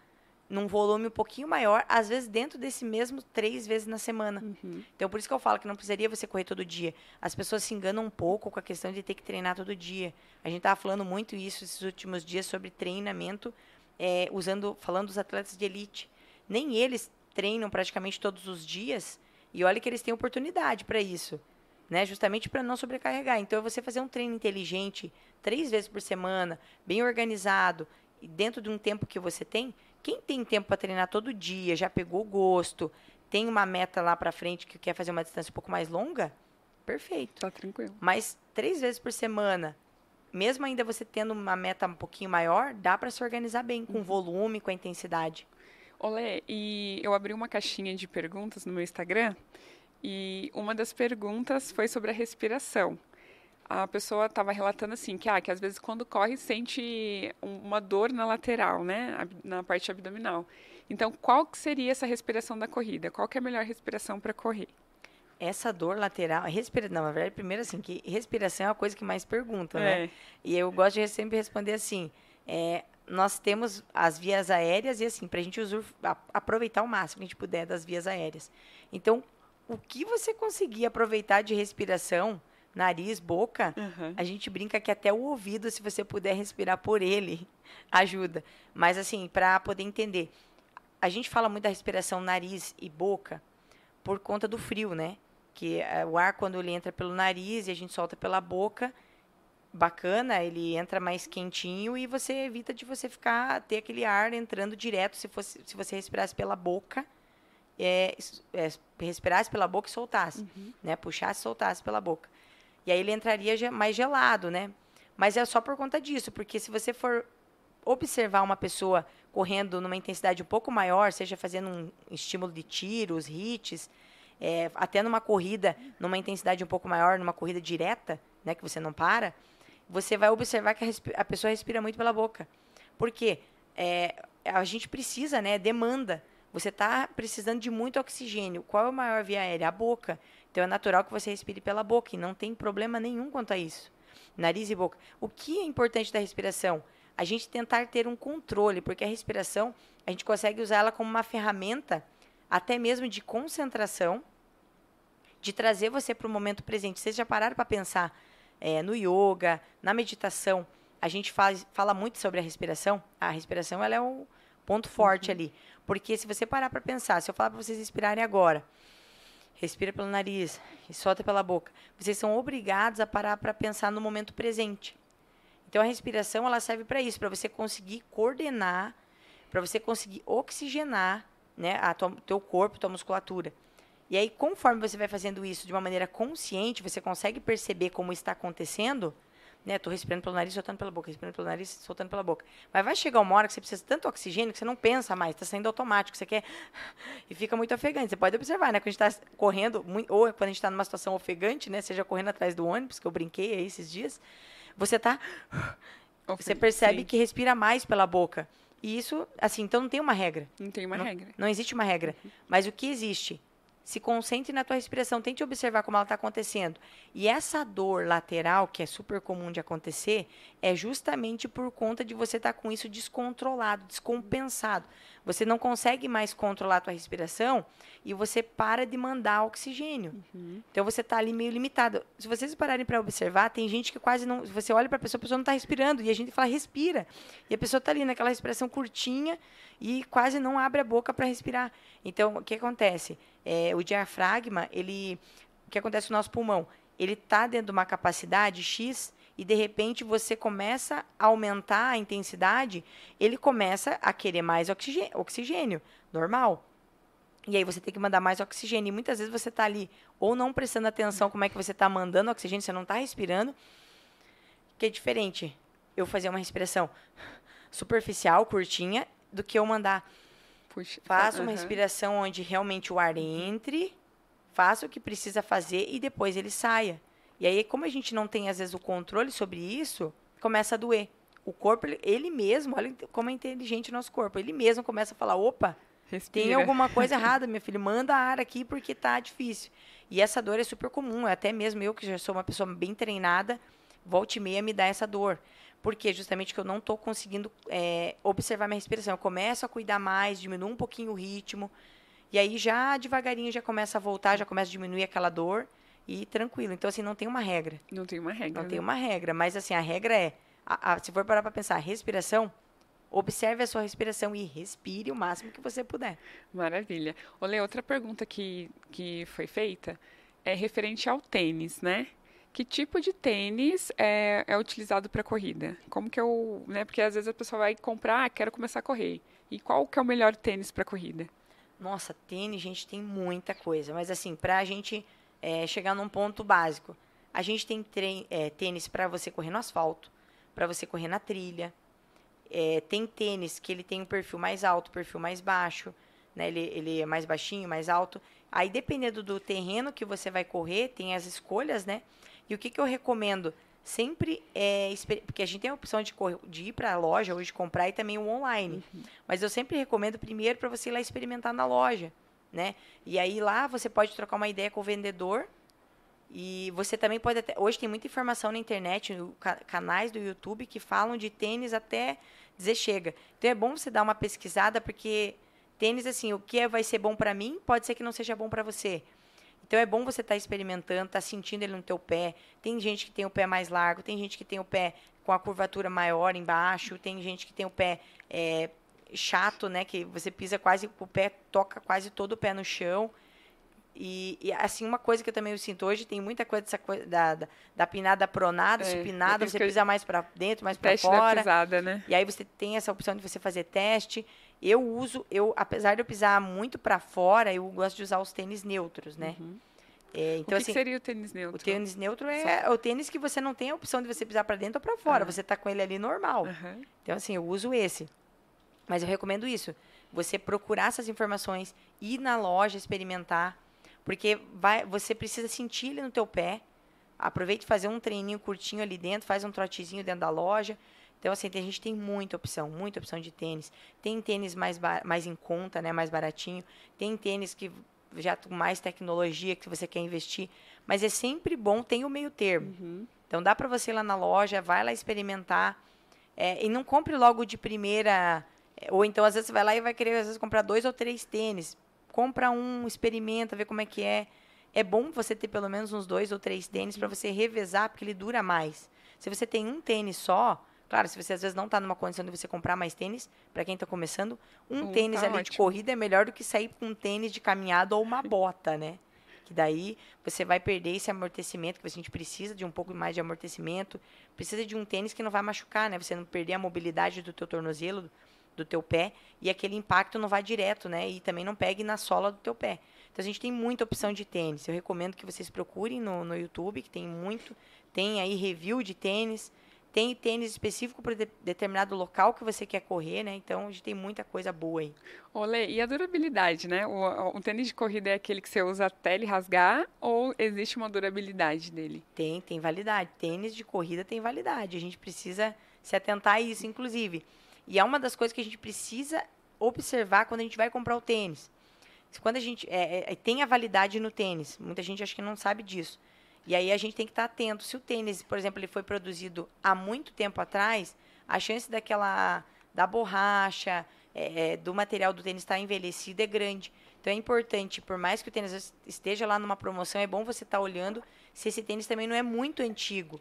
num volume um pouquinho maior, às vezes dentro desse mesmo três vezes na semana. Uhum. Então, por isso que eu falo que não precisaria você correr todo dia. As pessoas se enganam um pouco com a questão de ter que treinar todo dia. A gente estava falando muito isso esses últimos dias sobre treinamento, é, usando, falando dos atletas de elite. Nem eles treinam praticamente todos os dias, e olha que eles têm oportunidade para isso né? Justamente para não sobrecarregar. Então, é você fazer um treino inteligente três vezes por semana, bem organizado, e dentro de um tempo que você tem. Quem tem tempo para treinar todo dia, já pegou gosto, tem uma meta lá para frente que quer fazer uma distância um pouco mais longa, perfeito. Tá tranquilo. Mas três vezes por semana, mesmo ainda você tendo uma meta um pouquinho maior, dá para se organizar bem com uhum. volume, com a intensidade. Olê, e eu abri uma caixinha de perguntas no meu Instagram e uma das perguntas foi sobre a respiração. A pessoa estava relatando assim que, ah, que às vezes quando corre sente uma dor na lateral, né, na parte abdominal. Então, qual que seria essa respiração da corrida? Qual que é a melhor respiração para correr? Essa dor lateral, respira, não, na verdade, primeiro assim, que respiração é a coisa que mais pergunta, né? É. E eu gosto de sempre responder assim, é, nós temos as vias aéreas e assim, para a gente aproveitar o máximo que a gente puder das vias aéreas. Então, o que você conseguir aproveitar de respiração, nariz, boca, uhum. a gente brinca que até o ouvido, se você puder respirar por ele, ajuda. Mas assim, para poder entender, a gente fala muito da respiração nariz e boca por conta do frio, né? Que é, o ar quando ele entra pelo nariz e a gente solta pela boca, bacana, ele entra mais quentinho e você evita de você ficar ter aquele ar entrando direto se fosse se você respirasse pela boca é, é, respirasse pela boca e soltasse, uhum. né? Puxasse e soltasse pela boca. E aí ele entraria mais gelado, né? Mas é só por conta disso, porque se você for observar uma pessoa correndo numa intensidade um pouco maior, seja fazendo um estímulo de tiros, hits, é, até numa corrida, numa intensidade um pouco maior, numa corrida direta, né, que você não para, você vai observar que a, a pessoa respira muito pela boca. Por quê? É, a gente precisa, né, demanda você está precisando de muito oxigênio. Qual é a maior via aérea? A boca. Então é natural que você respire pela boca e não tem problema nenhum quanto a isso. Nariz e boca. O que é importante da respiração? A gente tentar ter um controle, porque a respiração, a gente consegue usar ela como uma ferramenta até mesmo de concentração, de trazer você para o momento presente. Vocês já pararam para pensar é, no yoga, na meditação? A gente faz, fala muito sobre a respiração. A respiração ela é um ponto forte uhum. ali. Porque se você parar para pensar, se eu falar para vocês respirarem agora, respira pelo nariz e solta pela boca, vocês são obrigados a parar para pensar no momento presente. Então a respiração ela serve para isso, para você conseguir coordenar, para você conseguir oxigenar, né, a tua, teu corpo, tua musculatura. E aí, conforme você vai fazendo isso de uma maneira consciente, você consegue perceber como está acontecendo, né? Tô respirando pelo nariz, soltando pela boca, respirando pelo nariz, soltando pela boca. Mas vai chegar uma hora que você precisa de tanto oxigênio que você não pensa mais, está saindo automático, você quer e fica muito ofegante. Você pode observar, né? Quando a gente está correndo, ou quando a gente está numa situação ofegante, né? Seja correndo atrás do ônibus, que eu brinquei aí esses dias, você tá você percebe que respira mais pela boca. E isso, assim, então não tem uma regra. Não tem uma não, regra. Não existe uma regra. Mas o que existe? Se concentre na tua respiração, tente observar como ela está acontecendo. E essa dor lateral, que é super comum de acontecer, é justamente por conta de você estar tá com isso descontrolado, descompensado. Você não consegue mais controlar a tua respiração e você para de mandar oxigênio. Uhum. Então você está ali meio limitado. Se vocês pararem para observar, tem gente que quase não. Você olha para a pessoa, a pessoa não está respirando e a gente fala respira. E a pessoa está ali naquela respiração curtinha e quase não abre a boca para respirar. Então o que acontece? É, o diafragma, ele, o que acontece com o nosso pulmão? Ele está dentro de uma capacidade X e de repente você começa a aumentar a intensidade, ele começa a querer mais oxigênio, oxigênio normal. E aí você tem que mandar mais oxigênio. E muitas vezes você está ali ou não prestando atenção como é que você está mandando oxigênio, você não está respirando. Que é diferente eu fazer uma respiração superficial, curtinha, do que eu mandar Puxa, faça uma respiração onde realmente o ar entre, faça o que precisa fazer e depois ele saia. E aí, como a gente não tem, às vezes, o controle sobre isso, começa a doer. O corpo, ele mesmo, olha como é inteligente o nosso corpo, ele mesmo começa a falar, opa, Respira. tem alguma coisa errada, meu filho, manda ar aqui porque tá difícil. E essa dor é super comum, até mesmo eu, que já sou uma pessoa bem treinada, volte e meia me dá essa dor. Porque justamente que eu não estou conseguindo é, observar minha respiração. Eu começo a cuidar mais, diminuo um pouquinho o ritmo. E aí já devagarinho já começa a voltar, já começa a diminuir aquela dor e tranquilo. Então, assim, não tem uma regra. Não tem uma regra. Não né? tem uma regra. Mas, assim, a regra é, a, a, se for parar para pensar, respiração, observe a sua respiração e respire o máximo que você puder. Maravilha. Olê, outra pergunta que, que foi feita é referente ao tênis, né? Que tipo de tênis é, é utilizado para corrida? Como que eu, né? Porque às vezes a pessoa vai comprar, ah, quero começar a correr. E qual que é o melhor tênis para corrida? Nossa, tênis, gente, tem muita coisa. Mas assim, para a gente é, chegar num ponto básico, a gente tem é, tênis para você correr no asfalto, para você correr na trilha. É, tem tênis que ele tem um perfil mais alto, perfil mais baixo, né? Ele, ele é mais baixinho, mais alto. Aí, dependendo do terreno que você vai correr, tem as escolhas, né? E o que, que eu recomendo? Sempre é. Porque a gente tem a opção de, de ir para a loja hoje comprar e também o online. Uhum. Mas eu sempre recomendo primeiro para você ir lá experimentar na loja. Né? E aí lá você pode trocar uma ideia com o vendedor. E você também pode até. Hoje tem muita informação na internet, canais do YouTube que falam de tênis até dizer chega. Então é bom você dar uma pesquisada, porque tênis, assim, o que é, vai ser bom para mim, pode ser que não seja bom para você. Então é bom você estar tá experimentando, estar tá sentindo ele no teu pé. Tem gente que tem o pé mais largo, tem gente que tem o pé com a curvatura maior embaixo, tem gente que tem o pé é, chato, né? Que você pisa quase, o pé toca quase todo o pé no chão. E, e, assim, uma coisa que eu também sinto hoje, tem muita coisa dessa coisa da, da, da pinada pronada, é, supinada, você pisa mais para dentro, mais para fora. Pisada, né? E aí você tem essa opção de você fazer teste. Eu uso, eu apesar de eu pisar muito para fora, eu gosto de usar os tênis neutros, né? Uhum. É, então, o que, assim, que seria o tênis neutro? O tênis neutro é Só... o tênis que você não tem a opção de você pisar para dentro ou para fora. Uhum. Você tá com ele ali normal. Uhum. Então, assim, eu uso esse. Mas eu recomendo isso. Você procurar essas informações, ir na loja, experimentar. Porque vai, você precisa sentir ele no teu pé. Aproveite fazer um treininho curtinho ali dentro, faz um trotezinho dentro da loja Então, assim, a gente tem muita opção, muita opção de tênis. Tem tênis mais, mais em conta, né, mais baratinho. Tem tênis que já com mais tecnologia que você quer investir. Mas é sempre bom ter o meio termo. Uhum. Então, dá para você ir lá na loja, vai lá experimentar. É, e não compre logo de primeira. Ou então, às vezes, você vai lá e vai querer, às vezes, comprar dois ou três tênis. Compra um, experimenta, vê como é que é. É bom você ter pelo menos uns dois ou três tênis para você revezar, porque ele dura mais. Se você tem um tênis só, Claro, se você às vezes não está numa condição de você comprar mais tênis, para quem está começando, um hum, tênis tá ali ótimo. de corrida é melhor do que sair com um tênis de caminhada ou uma bota, né? Que daí você vai perder esse amortecimento, que a gente precisa de um pouco mais de amortecimento, precisa de um tênis que não vai machucar, né? Você não perder a mobilidade do teu tornozelo, do teu pé, e aquele impacto não vai direto, né? E também não pegue na sola do teu pé. Então a gente tem muita opção de tênis. Eu recomendo que vocês procurem no, no YouTube, que tem muito, tem aí review de tênis. Tem tênis específico para de, determinado local que você quer correr, né? Então a gente tem muita coisa boa aí. Olê, e a durabilidade, né? O, o, tênis de corrida é aquele que você usa até ele rasgar ou existe uma durabilidade dele? Tem, tem validade. Tênis de corrida tem validade. A gente precisa se atentar a isso, inclusive. E é uma das coisas que a gente precisa observar quando a gente vai comprar o tênis. Quando a gente é, é, tem a validade no tênis, muita gente acha que não sabe disso. E aí a gente tem que estar atento. Se o tênis, por exemplo, ele foi produzido há muito tempo atrás, a chance daquela da borracha, é, é do material do tênis estar envelhecido é grande. Então é importante, por mais que o tênis esteja lá numa promoção, é bom você estar olhando se esse tênis também não é muito antigo.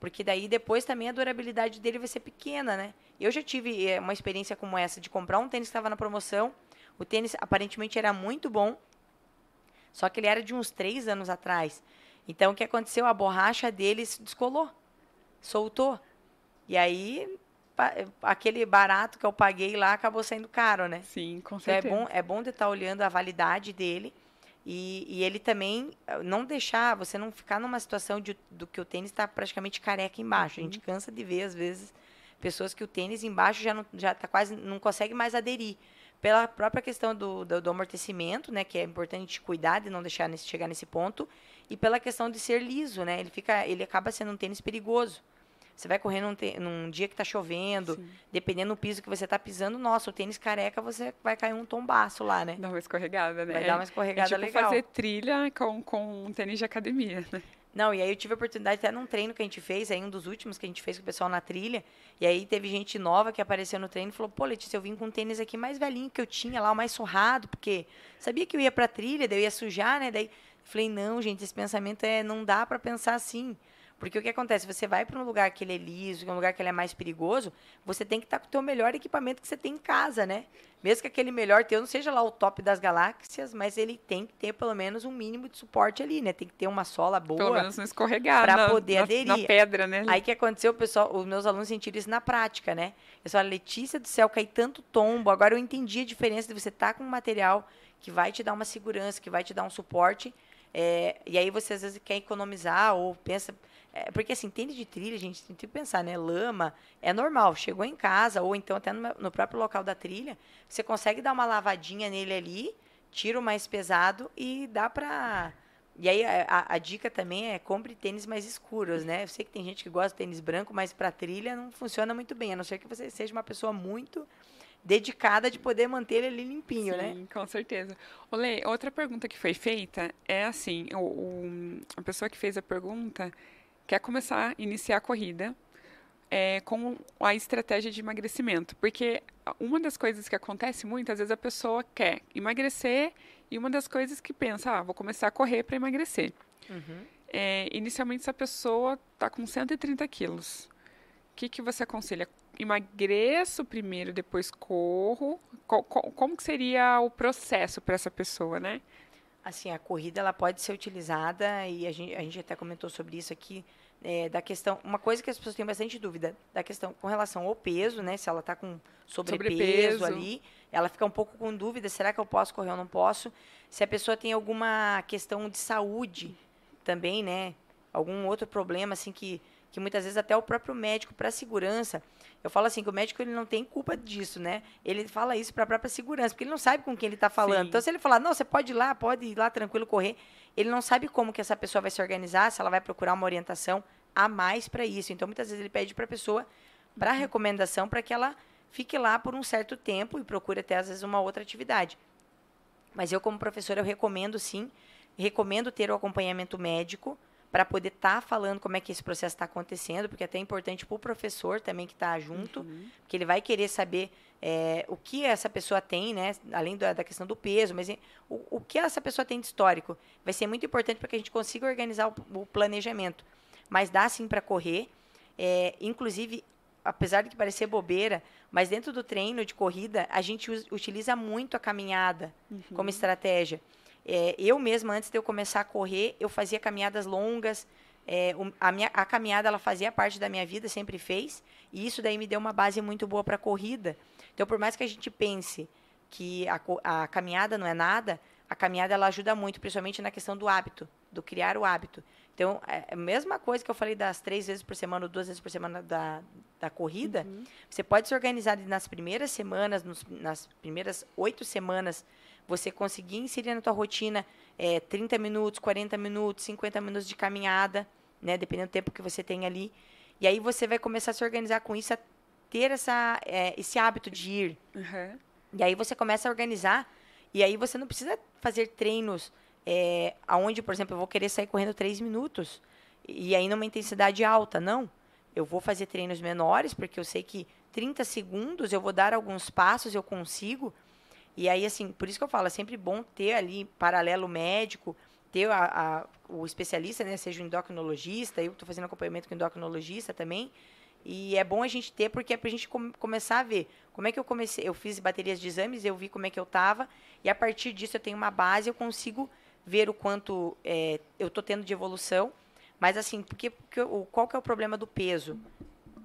Porque daí depois também a durabilidade dele vai ser pequena, né? Eu já tive é, uma experiência como essa de comprar um tênis que estava na promoção. O tênis aparentemente era muito bom, só que ele era de uns três anos atrás. Então, o que aconteceu? A borracha deles descolou, soltou. E aí, aquele barato que eu paguei lá acabou sendo caro, né? Sim, com certeza. Então, é bom, é bom de estar olhando a validade dele. E, e, ele também não deixar, você não ficar numa situação de, do que o tênis está praticamente careca embaixo. Uhum. A gente cansa de ver, às vezes, pessoas que o tênis embaixo já não já tá quase não consegue mais aderir pela própria questão do, do, do, amortecimento, né, que é importante cuidar de não deixar nesse, chegar nesse ponto, e pela questão de ser liso, né? Ele fica, ele acaba sendo um tênis perigoso. Você vai correr num, num dia que está chovendo, Sim. dependendo do piso que você está pisando, nossa, o tênis careca, você vai cair um tombaço lá, né? Dá uma escorregada, né? Vai dar uma escorregada é tipo legal. fazer trilha com, com um tênis de academia, né? Não, e aí eu tive a oportunidade até num treino que a gente fez, aí um dos últimos que a gente fez com o pessoal na trilha, e aí teve gente nova que apareceu no treino e falou, pô, Letícia, eu vim com um tênis aqui mais velhinho que eu tinha lá, o mais surrado, porque sabia que eu ia pra trilha, daí eu ia sujar, né, daí Falei, não, gente, esse pensamento é não dá para pensar assim. Porque o que acontece? Você vai para um lugar que ele é liso, que é um lugar que ele é mais perigoso, você tem que estar tá com o teu melhor equipamento que você tem em casa, né? Mesmo que aquele melhor teu não seja lá o top das galáxias, mas ele tem que ter pelo menos um mínimo de suporte ali, né? Tem que ter uma sola boa. Pelo menos não escorregar para poder na, aderir. Na pedra, né? Aí que aconteceu, pessoal, os meus alunos sentiram isso na prática, né? Eu falei, Letícia do céu, cai tanto tombo. Agora eu entendi a diferença de você estar tá com um material que vai te dar uma segurança, que vai te dar um suporte é, e aí você às vezes quer economizar ou pensa. É, porque assim, tênis de trilha, gente, tem que pensar, né? Lama é normal. Chegou em casa, ou então até no, no próprio local da trilha, você consegue dar uma lavadinha nele ali, tira o mais pesado e dá pra. E aí a, a, dica também é compre tênis mais escuros, né? Eu sei que tem gente que gosta de tênis branco, mas para trilha não funciona muito bem, a não ser que você seja uma pessoa muito dedicada de poder manter ele limpinho, Sim, né? Sim, com certeza. Olê, outra pergunta que foi feita é assim, o, o, a pessoa que fez a pergunta quer começar, iniciar a corrida é, com a estratégia de emagrecimento, porque uma das coisas que acontece muito, às vezes a pessoa quer emagrecer e uma das coisas que pensa, ah, vou começar a correr para emagrecer. Uhum. É, inicialmente, essa pessoa está com 130 quilos. O que, que você aconselha? emagreço primeiro, depois corro? Co co como que seria o processo para essa pessoa, né? Assim, a corrida ela pode ser utilizada e a gente, a gente até comentou sobre isso aqui é, da questão, uma coisa que as pessoas têm bastante dúvida da questão com relação ao peso, né? Se ela está com sobrepeso, sobrepeso, ali, ela fica um pouco com dúvida, será que eu posso correr ou não posso? Se a pessoa tem alguma questão de saúde também, né? Algum outro problema assim que que muitas vezes até o próprio médico para segurança eu falo assim que o médico ele não tem culpa disso, né? Ele fala isso para a própria segurança, porque ele não sabe com quem ele está falando. Sim. Então, se ele falar, não, você pode ir lá, pode ir lá tranquilo correr, ele não sabe como que essa pessoa vai se organizar, se ela vai procurar uma orientação a mais para isso. Então, muitas vezes ele pede para a pessoa para recomendação para que ela fique lá por um certo tempo e procure até às vezes uma outra atividade. Mas eu como professora eu recomendo sim, recomendo ter o acompanhamento médico para poder estar tá falando como é que esse processo está acontecendo, porque é até importante para o professor também que está junto, uhum. porque ele vai querer saber é, o que essa pessoa tem, né, além da, da questão do peso, mas o, o, que essa pessoa tem de histórico. Vai ser muito importante para que a gente consiga organizar o, o planejamento. Mas dá sim para correr, é, inclusive, apesar de que parecer bobeira, mas dentro do treino de corrida, a gente utiliza muito a caminhada uhum. como estratégia. É, eu mesma, antes de eu começar a correr, eu fazia caminhadas longas. É, a, minha, a caminhada, ela fazia parte da minha vida, sempre fez. E isso daí me deu uma base muito boa para a corrida. Então, por mais que a gente pense que a, a caminhada não é nada, a caminhada ela ajuda muito, principalmente na questão do hábito, do criar o hábito. Então, é a mesma coisa que eu falei das três vezes por semana ou duas vezes por semana da, da corrida, uhum. você pode se organizar nas primeiras semanas, nos, nas primeiras oito semanas, você conseguir inserir na tua rotina é, 30 minutos, 40 minutos, 50 minutos de caminhada, né, dependendo do tempo que você tem ali. E aí você vai começar a se organizar com isso, a ter essa, é, esse hábito de ir. Uhum. E aí você começa a organizar, e aí você não precisa fazer treinos é, aonde, por exemplo, eu vou querer sair correndo 3 minutos, e aí numa intensidade alta. Não. Eu vou fazer treinos menores, porque eu sei que 30 segundos eu vou dar alguns passos, eu consigo. E aí, assim, por isso que eu falo, é sempre bom ter ali paralelo médico, ter a, a, o especialista, né, seja o endocrinologista, eu estou fazendo acompanhamento com o endocrinologista também, e é bom a gente ter, porque é para a gente com, começar a ver como é que eu comecei. Eu fiz baterias de exames, eu vi como é que eu estava, e a partir disso eu tenho uma base, eu consigo ver o quanto é, eu estou tendo de evolução. Mas assim, porque, porque, qual que é o problema do peso?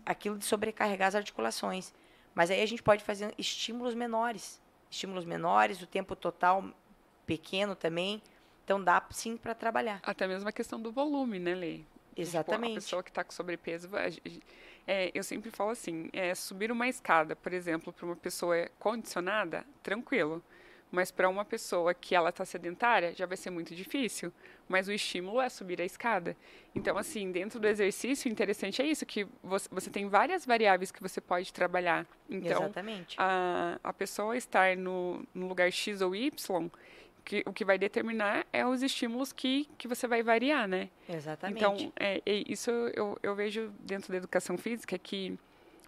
Aquilo de sobrecarregar as articulações. Mas aí a gente pode fazer estímulos menores estímulos menores, o tempo total pequeno também. Então dá sim para trabalhar. Até mesmo a questão do volume, né, Lê? Exatamente. Tipo, a pessoa que está com sobrepeso, é, eu sempre falo assim, é, subir uma escada, por exemplo, para uma pessoa condicionada, tranquilo. Mas para uma pessoa que ela está sedentária, já vai ser muito difícil. Mas o estímulo é subir a escada. Então, assim, dentro do exercício, o interessante é isso, que você, você tem várias variáveis que você pode trabalhar. Então, Exatamente. A, a pessoa estar no, no lugar X ou Y, que, o que vai determinar é os estímulos que, que você vai variar, né? Exatamente. Então, é, é isso eu, eu vejo dentro da educação física que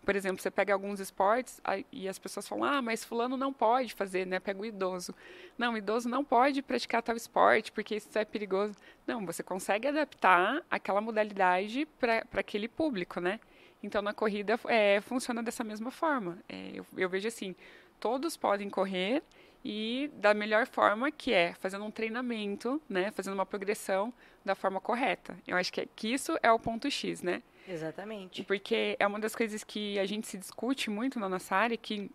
por exemplo, você pega alguns esportes e as pessoas falam, ah, mas fulano não pode fazer, né? Pega o idoso. Não, o idoso não pode praticar tal esporte porque isso é perigoso. Não, você consegue adaptar aquela modalidade para aquele público, né? Então, na corrida, é, funciona dessa mesma forma. É, eu, eu vejo assim, todos podem correr e da melhor forma que é fazendo um treinamento, né, fazendo uma progressão da forma correta. Eu acho que, é, que isso é o ponto X, né? Exatamente. Porque é uma das coisas que a gente se discute muito na nossa área, que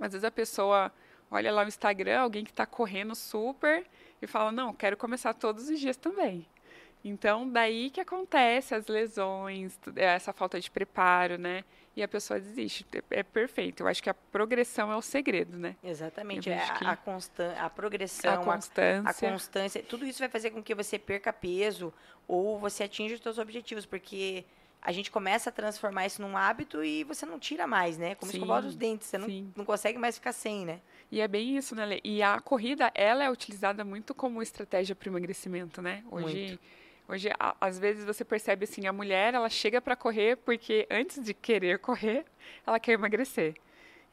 às vezes a pessoa olha lá no Instagram, alguém que está correndo super e fala, não, quero começar todos os dias também. Então, daí que acontece as lesões, essa falta de preparo, né? E a pessoa desiste. É, é perfeito. Eu acho que a progressão é o segredo, né? Exatamente. É a, a, constan a progressão, a constância. A, a, constância. Tudo isso vai fazer com que você perca peso ou você atinja os seus objetivos, porque a gente começa a transformar isso num hábito e você não tira mais, né? Como sim, escovar os dentes, você não, não consegue mais ficar sem, né? E é bem isso, né, Lê? E a corrida, ela é utilizada muito como estratégia para emagrecimento, né? Hoje, muito. hoje a, às vezes você percebe assim, a mulher, ela chega para correr porque antes de querer correr, ela quer emagrecer.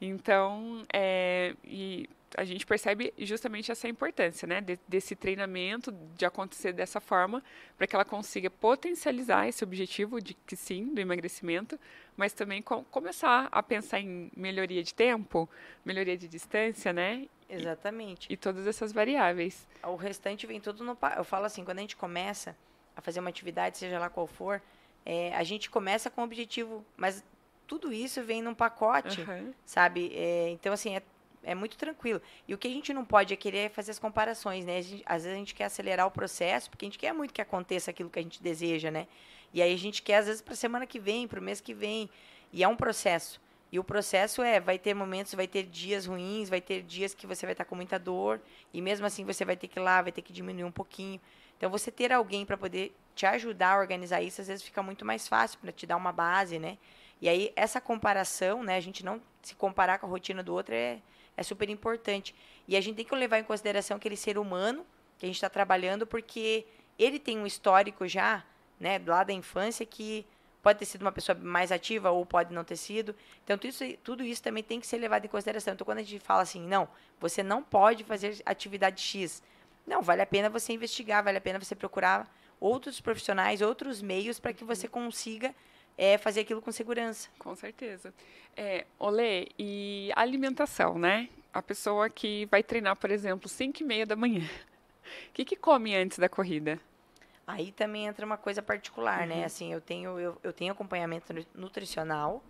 Então, é, e a gente percebe justamente essa importância, né, de, desse treinamento, de acontecer dessa forma, para que ela consiga potencializar esse objetivo de que sim, do emagrecimento, mas também com, começar a pensar em melhoria de tempo, melhoria de distância, né? Exatamente. E, e todas essas variáveis. O restante vem tudo no. Eu falo assim, quando a gente começa a fazer uma atividade, seja lá qual for, é, a gente começa com o objetivo, mas tudo isso vem num pacote, uhum. sabe? É, então, assim, é é muito tranquilo. E o que a gente não pode é querer fazer as comparações, né? Gente, às vezes a gente quer acelerar o processo, porque a gente quer muito que aconteça aquilo que a gente deseja, né? E aí a gente quer, às vezes, para a semana que vem, para o mês que vem. E é um processo. E o processo é, vai ter momentos, vai ter dias ruins, vai ter dias que você vai estar com muita dor, e mesmo assim você vai ter que ir lá, vai ter que diminuir um pouquinho. Então, você ter alguém para poder te ajudar a organizar isso, às vezes fica muito mais fácil para te dar uma base, né? E aí, essa comparação, né, a gente não se comparar com a rotina do outro é, é super importante. E a gente tem que levar em consideração aquele ser humano que a gente está trabalhando, porque ele tem um histórico já, né, lá da infância, que pode ter sido uma pessoa mais ativa ou pode não ter sido. Então, tudo isso, tudo isso também tem que ser levado em consideração. Então, quando a gente fala assim, não, você não pode fazer atividade X. Não, vale a pena você investigar, vale a pena você procurar outros profissionais, outros meios para que você consiga é, fazer aquilo com segurança. Com certeza. É, Olê, e alimentação, né? A pessoa que vai treinar, por exemplo, 5 e meia da manhã. O que, que come antes da corrida? Aí também entra uma coisa particular, né? uhum. né? Assim, eu tenho, eu, eu tenho acompanhamento nutricional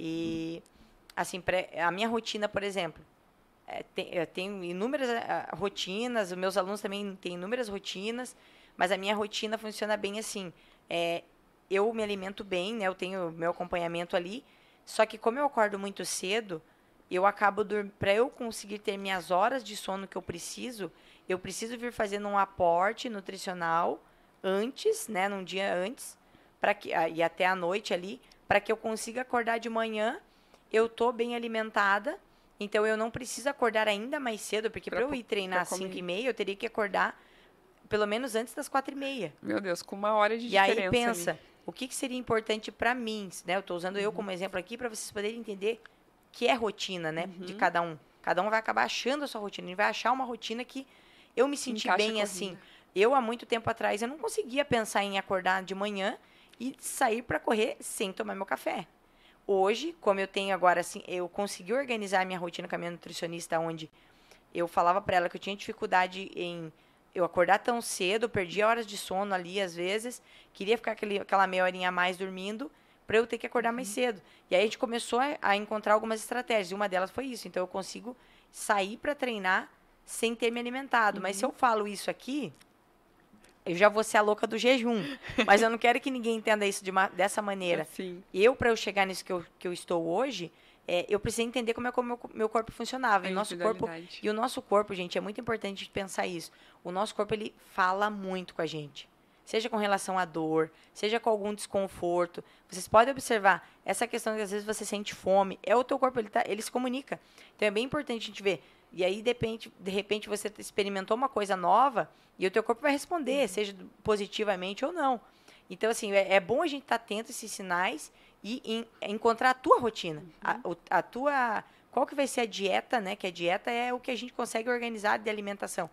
e, assim, pré, a minha rotina, por exemplo, é, tem, eu tenho inúmeras uh, rotinas, os meus alunos também têm inúmeras rotinas, mas a minha rotina funciona bem assim. É, eu me alimento bem, né? Eu tenho meu acompanhamento ali, só que como eu acordo muito cedo, eu acabo para eu conseguir ter minhas horas de sono que eu preciso, eu preciso vir fazendo um aporte nutricional antes, né, num dia antes, para que ah, e até a noite ali, para que eu consiga acordar de manhã, eu tô bem alimentada, então eu não preciso acordar ainda mais cedo, porque para eu ir treinar às 5 e meia, eu teria que acordar pelo menos antes das quatro e meia. Meu Deus, com uma hora de e diferença. E aí pensa, ali. O que, que, seria importante para mim, né? Eu estou usando uhum. eu como exemplo aqui para vocês poderem entender que é rotina, né, uhum. de cada um. Cada um vai acabar achando a sua rotina, ele vai achar uma rotina que eu me senti bem assim. Eu, há muito tempo atrás, eu não conseguia pensar em acordar de manhã e sair para correr sem tomar meu café. Hoje, como eu tenho agora, assim, eu consegui organizar a minha rotina com a minha nutricionista, onde eu falava para ela que eu tinha dificuldade em eu acordar tão cedo, perdia horas de sono ali às vezes, queria ficar aquele, aquela meia horinha a mais dormindo, para eu ter que acordar mais uhum. cedo. E aí a gente começou a, a, encontrar algumas estratégias, e uma delas foi isso. Então eu consigo sair para treinar sem ter me alimentado. Uhum. Mas se eu falo isso aqui, eu já vou ser a louca do jejum. Mas eu não quero que ninguém entenda isso de uma, dessa maneira. Sim. Eu, para eu chegar nisso que eu, que eu estou hoje, é, eu precisei entender como é que o meu, meu corpo funcionava. E, nosso corpo, e o nosso corpo, gente, é muito importante pensar isso. O nosso corpo, ele fala muito com a gente. Seja com relação à dor, seja com algum desconforto. Vocês podem observar, essa questão que às vezes você sente fome, é o teu corpo, ele, tá, ele se comunica. Então é bem importante a gente ver e aí, de repente, de repente, você experimentou uma coisa nova e o teu corpo vai responder, uhum. seja positivamente ou não. Então, assim, é, é bom a gente estar tá atento a esses sinais e em, encontrar a tua rotina. Uhum. A, a, tua... Qual que vai ser a dieta, né? Que a dieta é o que a gente consegue organizar de alimentação.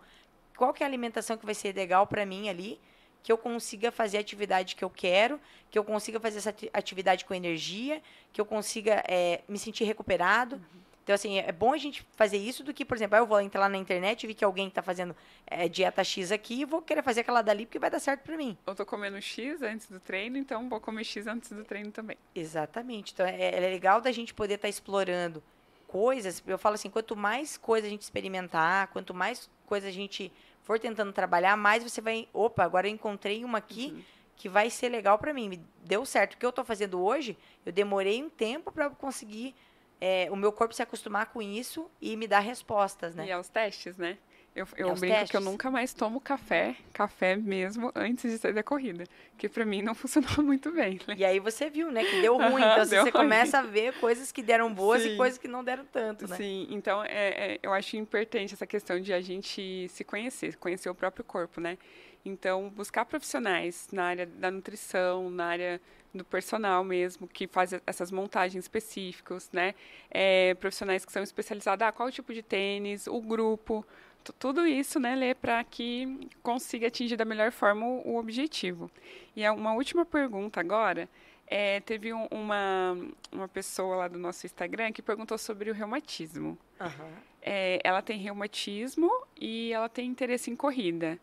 Qual que é a alimentação que vai ser legal para mim ali, que eu consiga fazer a atividade que eu quero, que eu consiga fazer essa atividade com energia, que eu consiga é, me sentir recuperado. Uhum. Então, assim, é bom a gente fazer isso do que, por exemplo, eu vou entrar na internet e vi que alguém está fazendo é, dieta X aqui e vou querer fazer aquela dali porque vai dar certo para mim. Eu tô comendo X antes do treino, então vou comer X antes do treino também. Exatamente. Então, é, é legal da gente poder estar tá explorando coisas. Eu falo assim, quanto mais coisa a gente experimentar, quanto mais coisa a gente for tentando trabalhar, mais você vai... Opa, agora eu encontrei uma aqui... Uhum que vai ser legal para mim. Deu certo. O que eu estou fazendo hoje, eu demorei um tempo para conseguir é, o meu corpo se acostumar com isso e me dar respostas, né? E aos testes, né? Eu, eu brinco testes. que eu nunca mais tomo café, café mesmo, antes de sair da corrida. Que para mim não funcionou muito bem. Né? E aí você viu, né? Que deu ruim. Então deu você ruim. começa a ver coisas que deram boas Sim. e coisas que não deram tanto, né? Sim, então é, é, eu acho importante essa questão de a gente se conhecer, conhecer o próprio corpo, né? Então, buscar profissionais na área da nutrição, na área do personal mesmo, que faz essas montagens específicas, né? É, profissionais que são especializados, ah, qual o tipo de tênis, o grupo, tudo isso, né, Lê, para que consiga atingir da melhor forma o, o objetivo. E uma última pergunta agora, é, teve um, uma, uma pessoa lá do nosso Instagram que perguntou sobre o reumatismo. Uhum. É, ela tem reumatismo e ela tem interesse em corrida.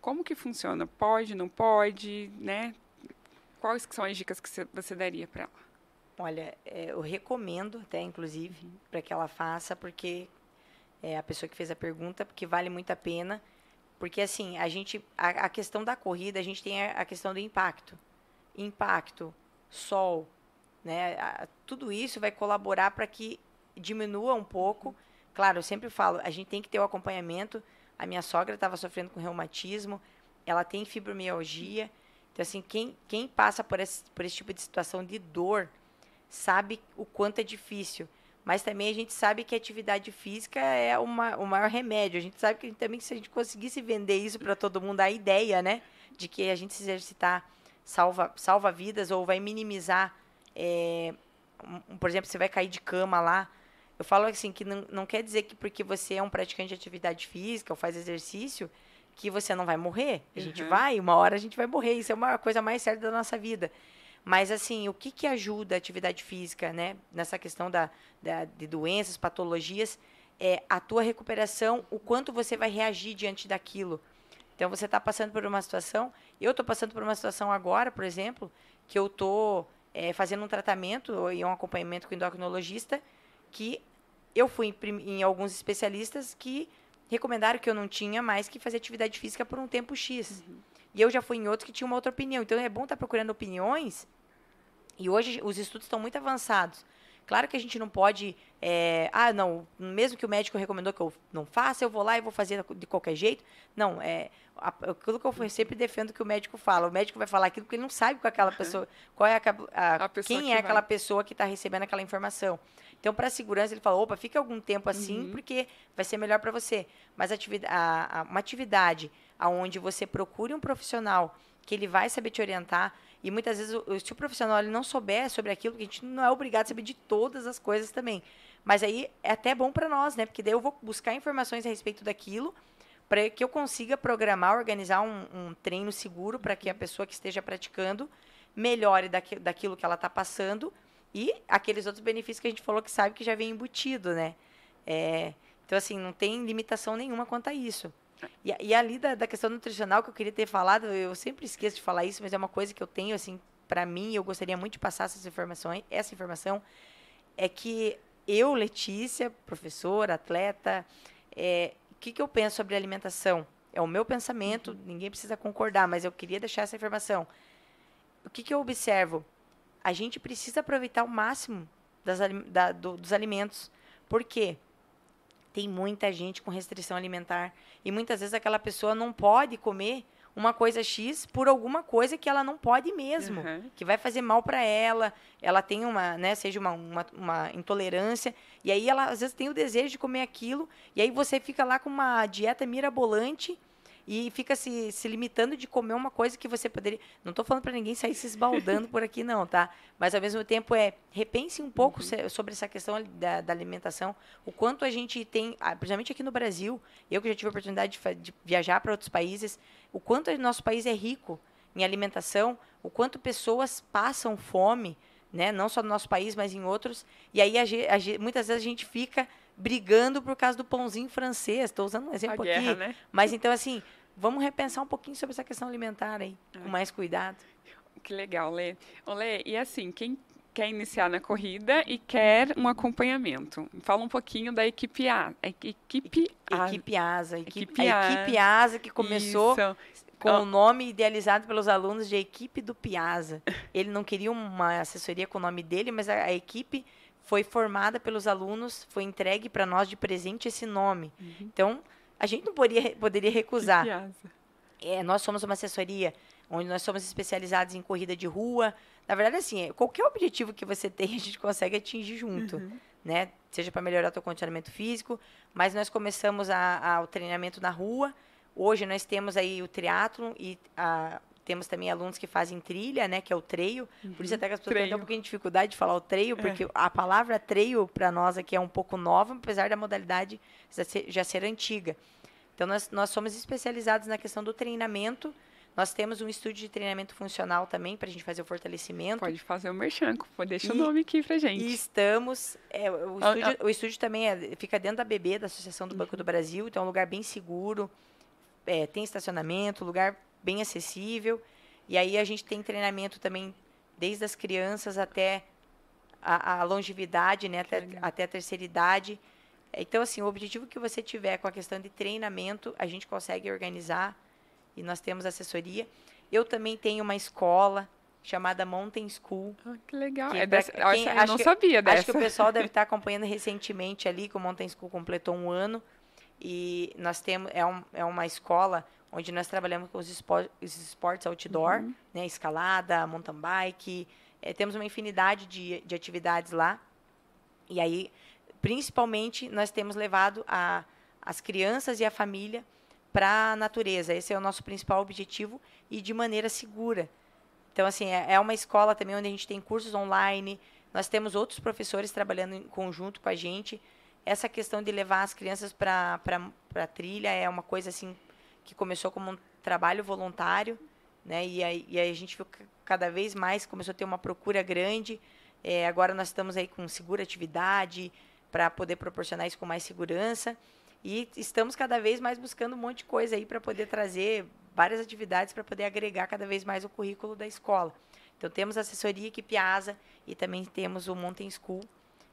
Como que funciona? Pode, não pode, né? Quais são as dicas que você daria para ela? Olha, é, eu recomendo até, inclusive, para que ela faça, porque é a pessoa que fez a pergunta, porque vale muito a pena. Porque, assim, a gente, a, a questão da corrida, a gente tem a, a questão do impacto. Impacto, sol, né? A, tudo isso vai colaborar para que diminua um pouco. Claro, eu sempre falo, a gente tem que ter o acompanhamento. A minha sogra estava sofrendo com reumatismo, ela tem fibromialgia. Então, assim, quem, quem passa por esse, por esse tipo de situação de dor, sabe o quanto é difícil. Mas também a gente sabe que a atividade física é uma, o maior remédio. A gente sabe que também se a gente conseguisse vender isso para todo mundo, a ideia, né, de que a gente se exercitar salva, salva vidas ou vai minimizar, é, um, por exemplo, você vai cair de cama lá. Eu falo assim que não, não quer dizer que porque você é um praticante de atividade física ou faz exercício que você não vai morrer. A gente uhum. vai, uma hora a gente vai morrer. Isso é uma coisa mais certa da nossa vida. Mas, assim, o que, que ajuda a atividade física, né? Nessa questão da, da, de doenças, patologias, é a tua recuperação, o quanto você vai reagir diante daquilo. Então, você está passando por uma situação, eu estou passando por uma situação agora, por exemplo, que eu estou é, fazendo um tratamento e um acompanhamento com o endocrinologista, que eu fui em, em alguns especialistas que recomendaram que eu não tinha mais que fazer atividade física por um tempo X. Uhum. E eu já fui em outros que tinham uma outra opinião. Então é bom estar tá procurando opiniões. E hoje os estudos estão muito avançados. Claro que a gente não pode. É, ah, não, mesmo que o médico recomendou que eu não faça, eu vou lá e vou fazer de qualquer jeito. Não, é aquilo que eu sempre defendo que o médico fala. O médico vai falar aquilo porque ele não sabe é aquela pessoa, qual é a, a, a quem que é aquela pessoa que está recebendo aquela informação. Então, para a segurança, ele fala: opa, fica algum tempo assim, uhum. porque vai ser melhor para você. Mas atividade, a, a, uma atividade onde você procure um profissional que ele vai saber te orientar. E muitas vezes, se o profissional ele não souber sobre aquilo, que a gente não é obrigado a saber de todas as coisas também. Mas aí é até bom para nós, né? Porque daí eu vou buscar informações a respeito daquilo para que eu consiga programar, organizar um, um treino seguro para que a pessoa que esteja praticando melhore daqui, daquilo que ela está passando e aqueles outros benefícios que a gente falou que sabe que já vem embutido, né? É, então, assim, não tem limitação nenhuma quanto a isso. E, e ali da, da, questão nutricional que eu queria ter falado, eu sempre esqueço de falar isso, mas é uma coisa que eu tenho, assim, para mim, eu gostaria muito de passar essas informações, essa informação, é que eu, Letícia, professora, atleta, é, o que, que eu penso sobre alimentação? É o meu pensamento, uhum. ninguém precisa concordar, mas eu queria deixar essa informação. O que, que eu observo? a gente precisa aproveitar o máximo das, da, do, dos alimentos. Por quê? Tem muita gente com restrição alimentar. E muitas vezes aquela pessoa não pode comer uma coisa X por alguma coisa que ela não pode mesmo, uhum. que vai fazer mal para ela, ela tem uma, né, seja uma, uma, uma, intolerância, e aí ela às vezes tem o desejo de comer aquilo, e aí você fica lá com uma dieta mirabolante, e fica se, se limitando de comer uma coisa que você poderia. Não estou falando para ninguém sair se esbaldando por aqui, não, tá? Mas ao mesmo tempo é repense um pouco uhum. sobre essa questão da, da, alimentação, o quanto a gente tem, ah, principalmente aqui no Brasil, eu que já tive a oportunidade de, de viajar para outros países, o quanto o nosso país é rico em alimentação, o quanto pessoas passam fome, né? Não só no nosso país, mas em outros. E aí a, a, muitas vezes a gente fica brigando por causa do pãozinho francês. Estou usando um exemplo guerra, aqui. Né? Mas então, assim, vamos repensar um pouquinho sobre essa questão alimentar aí, é. com mais cuidado. Que legal, Lê. Lê, e assim, quem quer iniciar na corrida e quer um acompanhamento. Fala um pouquinho da equipe A. Equipe A. Equipe Asa. Equipe, a equipe Asa que começou Isso. com oh. o nome idealizado pelos alunos de equipe do Piazza. Ele não queria uma assessoria com o nome dele, mas a, a equipe foi formada pelos alunos, foi entregue para nós de presente esse nome. Uhum. Então, a gente não poderia, poderia recusar. É, nós somos uma assessoria onde nós somos especializados em corrida de rua. Na verdade, assim, é, qualquer objetivo que você tenha, a gente consegue atingir junto, uhum. né? Seja para melhorar o teu condicionamento físico, mas nós começamos a, a, o treinamento na rua. Hoje nós temos aí o triatlo e a, temos também alunos que fazem trilha, né, que é o treio. Uhum. Por isso até que as pessoas têm um pouquinho de dificuldade de falar o treio, porque é. a palavra treio para nós aqui é um pouco nova, apesar da modalidade já ser, já ser antiga. Então nós, nós somos especializados na questão do treinamento. Nós temos um estúdio de treinamento funcional também para a gente fazer o fortalecimento. Pode fazer o merchanco, deixa e, o nome aqui para gente. E estamos, é, o, ah, estúdio, ah, o estúdio também é, fica dentro da BB, da Associação do Banco uhum. do Brasil, então é um lugar bem seguro, é, tem estacionamento, lugar bem acessível. E aí a gente tem treinamento também desde as crianças até a, a longevidade, né, até, até a terceira idade. Então, assim, o objetivo que você tiver com a questão de treinamento, a gente consegue organizar e nós temos assessoria. Eu também tenho uma escola chamada Mountain School. Ah, que legal. Que é dessa, quem, eu não que, sabia dessa. Acho que o pessoal deve estar acompanhando recentemente ali, que o Mountain School completou um ano. E nós temos, é, um, é uma escola onde nós trabalhamos com os, espor, os esportes outdoor, uhum. né, escalada, mountain bike, É, temos uma infinidade de, de atividades lá. E aí, principalmente, nós temos levado a, as crianças e a família para a natureza. Esse é o nosso principal objetivo e de maneira segura. Então, assim, é, é uma escola também onde a gente tem cursos online, nós temos outros professores trabalhando em conjunto com a gente. Essa questão de levar as crianças para a trilha é uma coisa assim que começou como um trabalho voluntário, né? E aí, e aí a gente viu cada vez mais começou a ter uma procura grande. É, agora nós estamos aí com segura atividade para poder proporcionar isso com mais segurança. E estamos cada vez mais buscando um monte de coisa aí para poder trazer várias atividades para poder agregar cada vez mais o currículo da escola. Então temos a assessoria equipe ASA e também temos o Mountain School,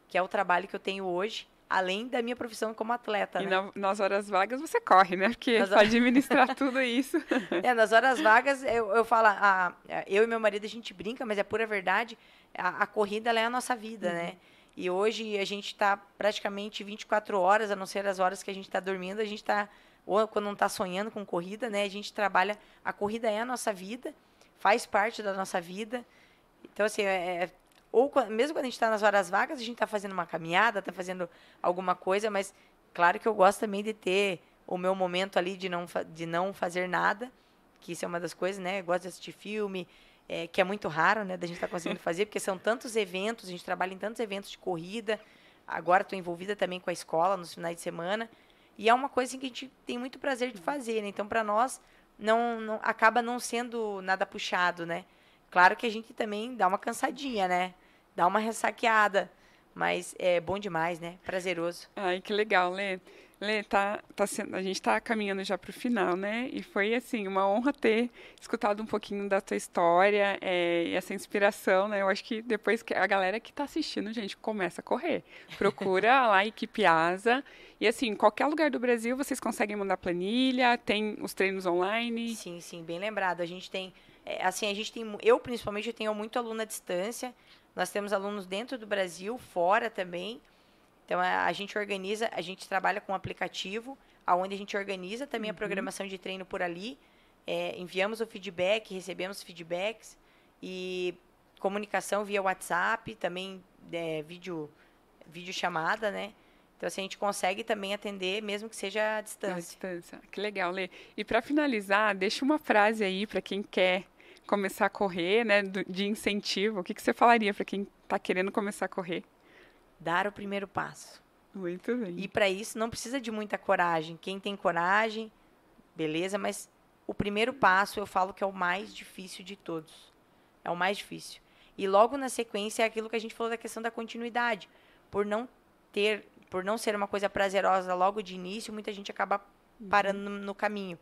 que é o trabalho que eu tenho hoje, além da minha profissão como atleta. E né? na, nas horas vagas você corre, né? Porque para administrar tudo isso. É, nas horas vagas eu, eu falo, a, eu e meu marido a gente brinca, mas é pura verdade, a, a corrida é a nossa vida, uhum. né? E hoje a gente está praticamente 24 horas, a não ser as horas que a gente está dormindo, a gente está, ou quando não está sonhando com corrida, né? A gente trabalha, a corrida é a nossa vida, faz parte da nossa vida. Então, assim, é, é ou mesmo quando a gente está nas horas vagas, a gente está fazendo uma caminhada, está fazendo alguma coisa, mas claro que eu gosto também de ter o meu momento ali de não, de não fazer nada, que isso é uma das coisas, né? Eu gosto de assistir filme, é, que é muito raro, né, da gente estar tá conseguindo fazer, porque são tantos eventos, a gente trabalha em tantos eventos de corrida. Agora estou envolvida também com a escola nos finais de semana. E é uma coisa assim, que a gente tem muito prazer de fazer, né? Então, para nós, não, não acaba não sendo nada puxado, né? Claro que a gente também dá uma cansadinha, né? Dá uma ressaqueada, mas é bom demais, né? Prazeroso. Ai, que legal, Lê. Lê, tá, tá sendo, a gente está caminhando já para o final, né? E foi, assim, uma honra ter escutado um pouquinho da tua história é, e essa inspiração, né? Eu acho que depois que a galera que está assistindo, gente, começa a correr. Procura lá a equipe ASA. E, assim, em qualquer lugar do Brasil, vocês conseguem mandar planilha, tem os treinos online. Sim, sim, bem lembrado. A gente tem, é, assim, a gente tem, eu principalmente, eu tenho muito aluno à distância. Nós temos alunos dentro do Brasil, fora também. Então a, a, gente organiza, a gente trabalha com um aplicativo, aonde a gente organiza também uhum. a programação de treino por ali. É, enviamos o feedback, recebemos feedbacks e comunicação via WhatsApp, também é, vídeo, vídeo chamada, né? Então, assim, a gente consegue também atender, mesmo que seja à distância. À distância. Que legal, Lê. E para finalizar, deixa uma frase aí para quem quer começar a correr, né, de incentivo. O que, que você falaria para quem está querendo começar a correr? dar o primeiro passo. Muito bem. E para isso não precisa de muita coragem. Quem tem coragem, beleza, mas o primeiro passo eu falo que é o mais difícil de todos. É o mais difícil. E logo na sequência é aquilo que a gente falou da questão da continuidade. Por não ter, por não ser uma coisa prazerosa logo de início, muita gente acaba parando no, no caminho.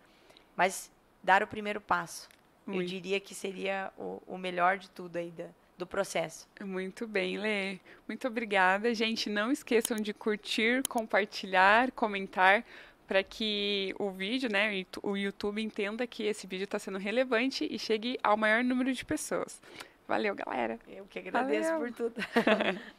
Mas dar o primeiro passo, Muito. eu diria que seria o, o melhor de tudo aí da, do processo. Muito bem, Lê. Muito obrigada. Gente, não esqueçam de curtir, compartilhar, comentar para que o vídeo, né, o YouTube entenda que esse vídeo está sendo relevante e chegue ao maior número de pessoas. Valeu, galera. Eu que agradeço Valeu. por tudo.